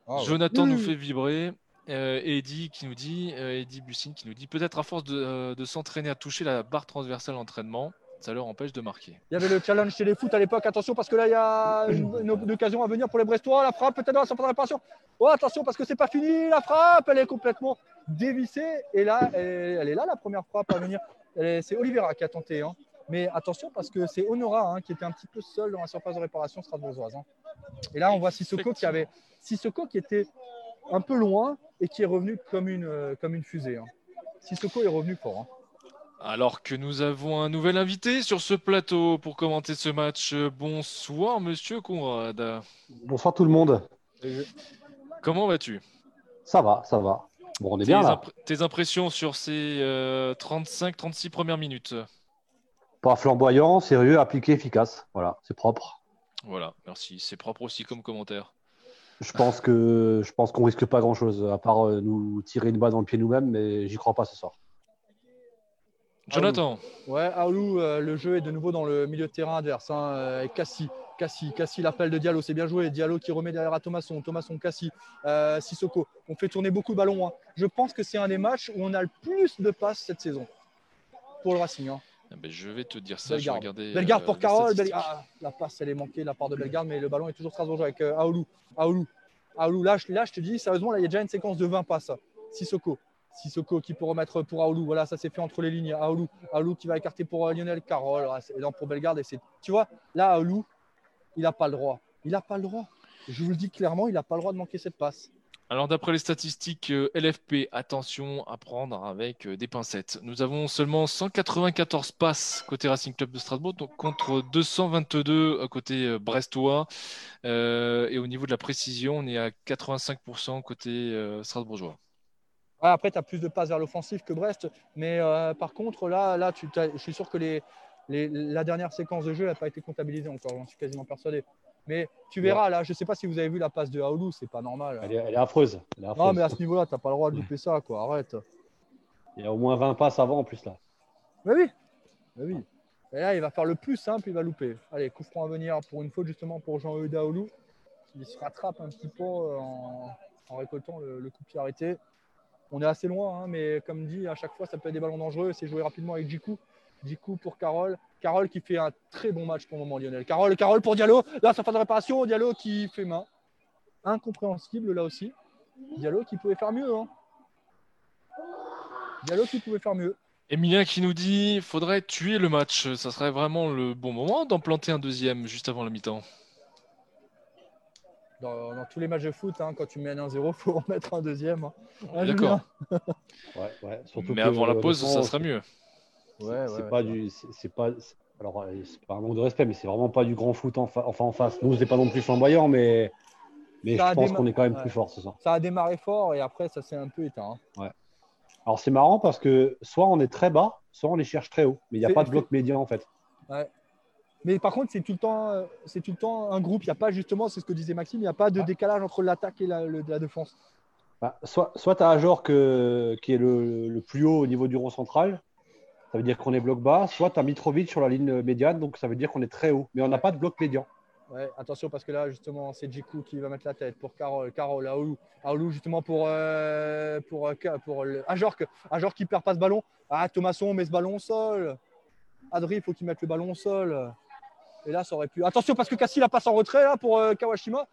S4: Ah, ouais.
S1: Jonathan nous fait vibrer. Euh, Eddie qui nous dit, euh, Eddie Bussine qui nous dit peut-être à force de, euh, de s'entraîner à toucher la barre transversale à l'entraînement, ça leur empêche de marquer.
S4: Il y avait le challenge chez les foot à l'époque. Attention parce que là, il y a une, occasion à venir pour les Brestois. La frappe, peut-être dans la surface de réparation. Oh, attention parce que c'est pas fini. La frappe, elle est complètement dévissée. Et là, elle, est là, la première frappe à venir. C'est Oliveira qui a tenté. hein. Mais attention parce que c'est Honora hein, qui était un petit peu seul dans la surface de réparation strasbourgeoise. hein. Et là, on voit Sissoko qui avait Sissoko qui était un peu loin et qui est revenu comme une, euh, comme une fusée. hein. Sissoko est revenu fort. hein.
S1: Alors que nous avons un nouvel invité sur ce plateau pour commenter ce match. Bonsoir, monsieur Conrad.
S5: Bonsoir tout le monde.
S1: Comment vas-tu?
S5: Ça va, ça va. Bon, on est
S1: tes,
S5: bien là.
S1: tes impressions sur ces 35-36 premières minutes?
S5: Pas flamboyant, sérieux, appliqué, efficace. Voilà, c'est propre.
S1: Voilà, merci. C'est propre aussi comme commentaire.
S5: Je pense que je pense qu'on risque pas grand chose à part euh, nous tirer une balle dans le pied nous-mêmes, mais j'y crois pas ce soir.
S1: Jonathan,
S4: Ouais, Aoulou, euh, le jeu est de nouveau dans le milieu de terrain adverse. Hein, euh, et Cassie, Cassie, Cassie, l'appel de Diallo, c'est bien joué. Diallo qui remet derrière à Thomasson, Thomasson, Cassie, euh, Sissoko. On fait tourner beaucoup de ballons. hein. Je pense que c'est un des matchs où on a le plus de passes cette saison pour le Racing. hein.
S1: Eh ben, je vais te dire ça. Je vais
S4: Bellegarde.
S1: regarder,
S4: Bellegarde
S1: euh,
S4: pour
S1: les
S4: Carole. Bel- ah, la passe, elle est manquée de la part de Bellegarde, mais le ballon est toujours Strasbourgeois avec euh, Aoulou. Aoulou. Aoulou, là, je, là, je te dis, sérieusement, là, il y a déjà une séquence de 20 passes. Sissoko. Sissoko qui peut remettre pour Aoulou. Voilà, ça s'est fait entre les lignes. Aoulou. Aoulou qui va écarter pour euh, Lionel Carole. Ah, c'est- pour Bellegarde. Et c'est, tu vois, là, Aoulou, il n'a pas le droit. Il n'a pas le droit. Je vous le dis clairement, il n'a pas le droit de manquer cette passe.
S1: Alors d'après les statistiques euh, LFP, attention à prendre avec euh, des pincettes. Nous avons seulement 194 passes côté Racing Club de Strasbourg, donc contre 222 euh, côté brestois. Et au niveau de la précision, on est à 85% côté strasbourgeois.
S4: Après, tu as plus de passes vers l'offensif que Brest. Mais par contre, là, là je suis sûr que la dernière séquence de jeu n'a pas été comptabilisée encore. J'en suis quasiment persuadé. Mais tu verras, là, je ne sais pas si vous avez vu la passe de Aoulou, c'est pas normal.
S5: Elle est, elle est affreuse. Elle est
S4: Non, mais à ce niveau-là, tu n'as pas le droit de louper ça, quoi. Arrête.
S5: Il y a au moins 20 passes avant en plus là.
S4: Mais oui. Mais oui. Et là, il va faire le plus simple, il va louper. Allez, coup franc à venir pour une faute, justement, pour Jean-Eudes Aoulou. Il se rattrape un petit peu euh, en, en récoltant le, le coup de pied arrêté. On est assez loin, hein, mais comme dit, à chaque fois, ça peut être des ballons dangereux. C'est joué rapidement avec Djikou. Djikou pour Carole. Carole qui fait un très bon match pour le moment, Lionel. Carole, Carole pour Diallo. Là, ça fait de réparation. Diallo qui fait main. Incompréhensible là aussi. Diallo qui pouvait faire mieux. hein. Diallo qui pouvait faire mieux.
S1: Emilien qui nous dit faudrait tuer le match. Ça serait vraiment le bon moment d'en planter un deuxième juste avant la mi-temps.
S4: Dans, dans tous les matchs de foot, hein, quand tu mènes 1-0, il faut en mettre un deuxième. hein. Ah,
S1: D'accord.
S5: Ouais, ouais.
S1: Mais
S5: que,
S1: avant la pause, ça serait mieux.
S5: C'est-
S4: Ouais,
S5: C'est
S4: ouais,
S5: pas
S4: ouais.
S5: du, c'est pas. Alors, euh, c'est pas un manque de respect, mais c'est vraiment pas du grand foot en, fa- enfin en face. Nous, c'est pas non plus flamboyant, mais mais
S4: Ça
S5: je pense
S4: déma-
S5: qu'on est quand même
S4: ouais.
S5: plus fort ce soir.
S4: Ça a démarré fort et après, ça s'est un peu éteint. hein.
S5: Alors c'est marrant parce que soit on est très bas, soit on les cherche très haut, mais il n'y a pas de bloc médian en fait.
S4: Mais par contre, c'est tout le temps, euh, c'est tout le temps un groupe. Il n'y a pas justement, c'est ce que disait Maxime, il n'y a pas de
S5: Ouais.
S4: décalage entre l'attaque et la, le- la défense.
S5: Bah, soit soit tu as Ajor que, qui est le, le plus haut au niveau du rond central, ça veut dire qu'on est bloc bas, soit tu as Mitrovic sur la ligne médiane, donc ça veut dire qu'on est très haut, mais on n'a pas de bloc médian.
S4: Ouais, attention parce que là, justement, c'est Djikou qui va mettre la tête pour Carole. Carole, Aoulou. Aoulou, justement, pour, euh, pour, euh, pour le... Ajorc. Ajorc qui perd pas ce ballon. Ah, Thomasson met ce ballon au sol. Adri, il faut qu'il mette le ballon au sol. Et là, ça aurait pu. Attention parce que Cassie la passe en retrait là pour euh, Kawashima.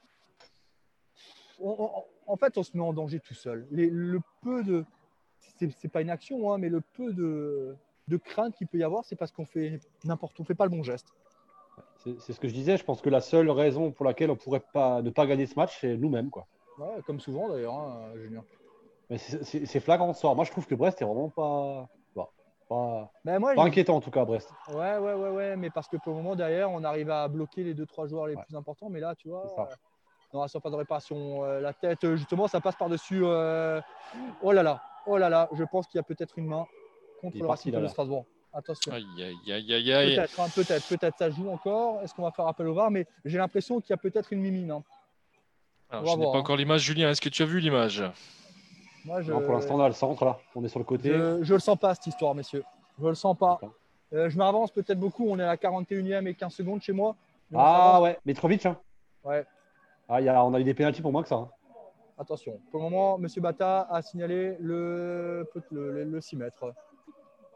S4: En fait, on se met en danger tout seul. Le peu de. C'est pas une action, hein, mais le peu de, de crainte qu'il peut y avoir, c'est parce qu'on fait n'importe, on fait pas le bon geste.
S5: C'est ce que je disais. Je pense que la seule raison pour laquelle on pourrait pas ne pas gagner ce match, c'est nous-mêmes. quoi.
S4: Ouais, comme souvent d'ailleurs, hein, Julien.
S5: Mais c'est- flagrant ce soir. Moi, je trouve que Brest est vraiment pas, pas, pas,
S4: Mais moi,
S5: pas
S4: je-
S5: inquiétant en tout cas, Brest.
S4: Ouais, ouais, ouais, ouais, mais parce que pour le moment, derrière, on arrive à bloquer les deux, trois joueurs les
S5: Ouais.
S4: plus importants. Mais là, tu vois, euh, dans la surface de réparation, euh, la tête, euh, justement, ça passe par-dessus. euh, Oh là là, oh là là, je pense qu'il y a peut-être une main contre le Racing de. Strasbourg. Attention.
S1: Aïe, aïe, aïe, aïe, aïe.
S4: Peut-être, hein, peut-être, peut-être, ça joue encore. Est-ce qu'on va faire appel au VAR? Mais j'ai l'impression qu'il y a peut-être une mimine. hein.
S1: Alors, je n'ai
S4: voir,
S1: pas
S4: hein.
S1: encore l'image, Julien. Est-ce que tu as vu l'image?
S4: Moi, je,
S5: Non, pour l'instant, on a le centre là. On est sur le côté.
S4: je, je le sens pas, cette histoire, messieurs. Je le sens pas. Euh, je m'avance peut-être beaucoup. On est à la 41e et 15 secondes chez moi. Mais
S5: Ah ouais, Mitrovic. Hein.
S4: Ouais.
S5: Ah, il y a, on a eu des pénalties pour moins que ça. hein.
S4: Attention, pour le moment, M. Bata a signalé le, le, le- le 6 mètres.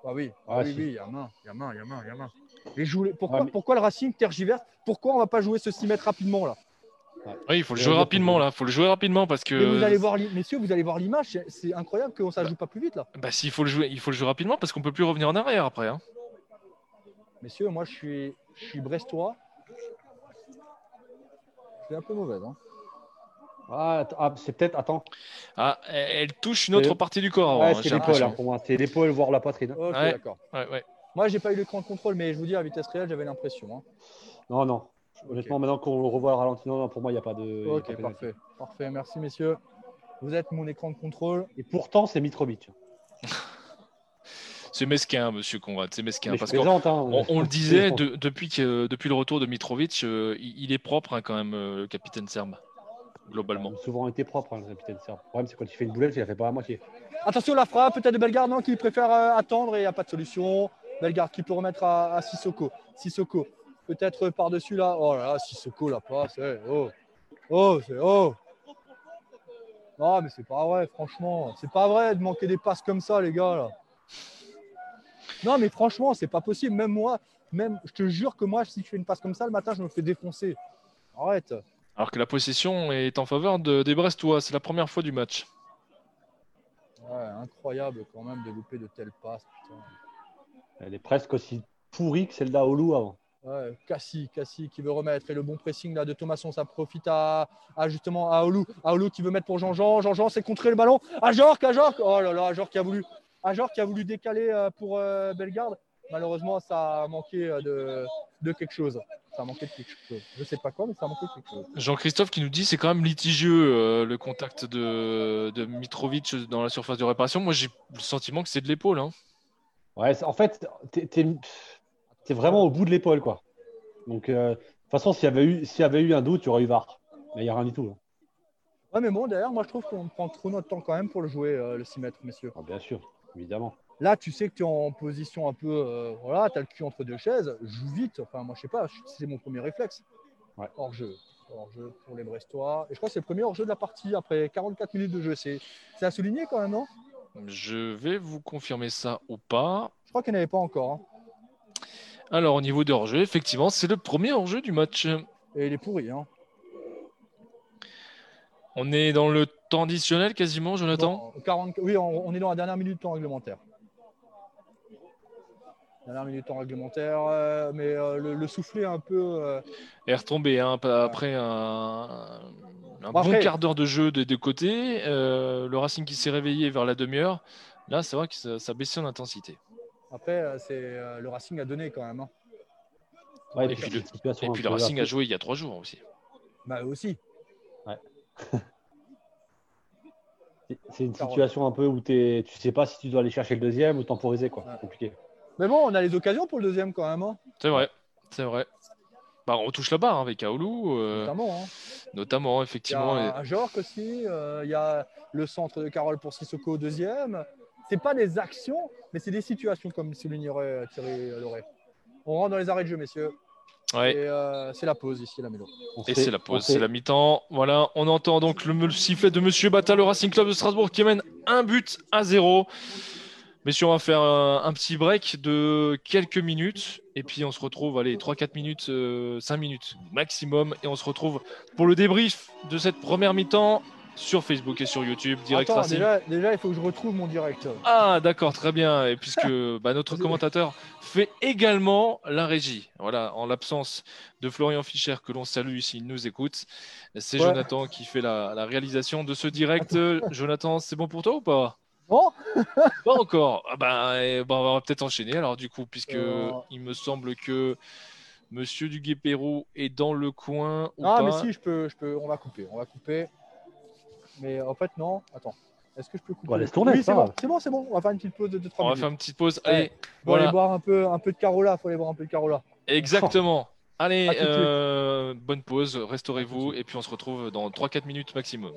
S4: Ah oui, ah
S5: Ah,
S4: oui,
S5: si.
S4: oui, il y a main, il y a main, il y a main, il y a main. Et joue- pourquoi,
S5: Ouais, mais-
S4: pourquoi le Racing tergiverse? Pourquoi on va pas jouer ce 6 mètres rapidement là?
S1: Oui, il faut le jouer rapidement là. Il faut le jouer rapidement parce que.
S4: Mais vous allez voir, messieurs, vous allez voir l'image. c'est- incroyable que ça ne joue pas plus vite là.
S1: Bah, s'il faut le jouer, il faut le jouer rapidement parce qu'on peut plus revenir en arrière après. hein.
S4: Messieurs, moi je suis, je suis brestois. C'est un peu mauvaise. Hein.
S5: Ah, ah, c'est peut-être. Attends.
S1: Ah, elle, touche une autre partie du corps.
S5: Ouais,
S1: hein,
S5: c'est l'épaule hein, pour moi. C'est l'épaule, voire la poitrine.
S4: Ok,
S1: Ouais.
S4: d'accord.
S1: Ouais, ouais.
S4: Moi, j'ai pas eu l'écran de contrôle, mais je vous dis à vitesse réelle, j'avais l'impression. hein.
S5: Non, non. Honnêtement, maintenant qu'on revoit le ralenti, non, non, pour moi, il n'y a pas de. il y a
S4: Ok,
S5: pas de pénalty.
S4: parfait. Parfait, merci messieurs. Vous êtes mon écran de contrôle.
S5: Et pourtant, c'est Mitrovic.
S1: C'est mesquin, monsieur Conrad. C'est mesquin.
S5: Mais
S1: Parce
S5: hein.
S1: on, on le disait de- depuis, que, depuis le retour de Mitrovic, euh, il, il est propre hein, quand même, euh, le capitaine serbe, globalement.
S5: Souvent été propre, hein, le capitaine serbe. Le problème, c'est quand il fait une boulette, il la fait pas à moitié.
S4: Attention, la frappe, peut-être de Bellegarde, non, qui préfère euh, attendre et il n'y a pas de solution. Bellegarde qui peut remettre à, à Sissoko. Sissoko, peut-être par-dessus là. Oh là là, Sissoko, la passe. eh, oh, oh, c'est oh. Non, mais c'est pas vrai, franchement. C'est pas vrai de manquer des passes comme ça, les gars. Là. Non, mais franchement, c'est pas possible. Même moi, même, je te jure que moi, si je fais une passe comme ça, le matin, je me fais défoncer. Arrête.
S1: Alors que la possession est en faveur de- des Brestois. C'est la première fois du match.
S4: Ouais, incroyable quand même de louper de telles passes. putain.
S5: Elle est presque aussi pourrie que celle d'Aoulou avant.
S4: Ouais, Cassie, Cassie qui veut remettre et le bon pressing là de Thomasson, ça profite à, à justement à Aoulou. Aoulou qui veut mettre pour Jean-Jean. Jean-Jean s'est contré le ballon. Ajorc, Ajorc. Oh là là, Ajorc qui a voulu, qui a voulu décaler euh, pour euh, Bellegarde. Malheureusement, ça a manqué euh, de, de quelque chose. Ça a manqué de quelque chose. Je sais pas quoi, mais ça a manqué de quelque chose.
S1: Jean-Christophe qui nous dit c'est quand même litigieux euh, le contact de, de Mitrovic dans la surface de réparation. Moi j'ai le sentiment que c'est de l'épaule. hein.
S5: Ouais, c'est- en fait, t'es vraiment au bout de l'épaule, quoi. Donc, euh, de toute façon, s'il y, avait eu- s'il y avait eu un doute, il y aurait eu VAR. Mais il n'y a rien du tout. hein.
S4: Ouais, mais bon, derrière, moi je trouve qu'on prend trop notre temps quand même pour le jouer, euh, le 6 mètres, messieurs.
S5: Ah, bien sûr, évidemment.
S4: Là, tu sais que tu es en position un peu. euh, voilà, tu as le cul entre deux chaises, joue vite. Enfin, moi, je sais pas, c'est mon premier réflexe.
S5: Ouais.
S4: Hors jeu. Hors jeu pour les Brestois. Et je crois que c'est le premier hors jeu de la partie après 44 minutes de jeu. C'est à souligner quand même, non?
S1: Je vais vous confirmer ça ou pas.
S4: Je crois qu'il n'y en avait pas encore. hein.
S1: Alors au niveau de hors-jeu, effectivement, c'est le premier hors-jeu du match.
S4: Et il est pourri. Hein.
S1: On est dans le temps additionnel quasiment, Jonathan?
S4: Dans 40 Oui, on, on est dans la dernière minute de temps réglementaire. Dernière minute temps réglementaire. euh, mais euh, le, le soufflet un peu. euh,
S1: est retombé hein, après un, un
S4: Bon,
S1: quart d'heure de jeu des deux côtés. Euh, le Racing qui s'est réveillé vers la demi-heure. Là, c'est vrai que ça, ça baissait en intensité.
S4: après, c'est euh, le Racing a donné quand même. hein.
S5: Ouais,
S1: Et puis le- Et puis Racing a joué il y a trois jours aussi.
S4: Bah, eux aussi.
S5: c'est- C'est une situation un peu où t'es- tu sais pas si tu dois aller chercher le deuxième ou temporiser. quoi.
S4: Ouais.
S5: C'est compliqué.
S4: Mais bon, on a les occasions pour le deuxième quand même. hein.
S1: C'est vrai, c'est vrai. Bah, on touche la barre hein, avec Aoulou, euh,
S4: Notamment. hein.
S1: notamment,
S4: Il y
S1: effectivement.
S4: a un Jork aussi. euh, il y a le centre de Carole pour Sissoko au deuxième. C'est pas des actions, mais c'est des situations comme soulignerait euh, Thierry Loret. On rentre dans les arrêts de jeu, messieurs.
S1: Ouais.
S4: Et euh, c'est la pause ici à la Mélo.
S5: On
S1: Et c'est la pause, c'est la mi-temps. Voilà, on entend donc le, le sifflet de Monsieur Bata, le Racing Club de Strasbourg qui mène un but à zéro. Messieurs, on va faire un, un petit break de quelques minutes et puis on se retrouve, allez, 3-4 minutes, euh, 5 minutes maximum et on se retrouve pour le débrief de cette première mi-temps sur Facebook et sur YouTube, Direct
S4: Attends, déjà, déjà, il faut que je retrouve mon direct.
S1: Ah, d'accord, très bien. Et puisque bah, notre commentateur fait également la régie. Voilà, en l'absence de Florian Fischer, que l'on salue s'il nous écoute, c'est
S4: Ouais.
S1: Jonathan qui fait la, la réalisation de ce direct. Jonathan, c'est bon pour toi ou pas?
S4: Bon
S1: Pas encore. Ah eh, bah, on va peut-être enchaîner alors, du coup, puisque
S4: Euh.
S1: il me semble que Monsieur Duguay-Pérou est dans le coin. Ou
S4: Ah,
S1: pas.
S4: mais si, je peux, je peux, on va couper, on va couper. Mais en fait, non. Attends. Est-ce que je peux couper?
S5: Ouais, laisse tourner,
S4: Oui, c'est bon, c'est bon, c'est bon. On va faire une petite pause de 2-3
S1: On va
S4: minutes.
S1: faire une petite pause.
S4: Ouais.
S1: Allez,
S4: Faut
S1: voilà.
S4: aller boire un peu, un peu de Carola. Faut aller boire un peu de Carola.
S1: Exactement. Allez, euh, bonne pause, restaurez-vous et puis on se retrouve dans 3-4 minutes maximum.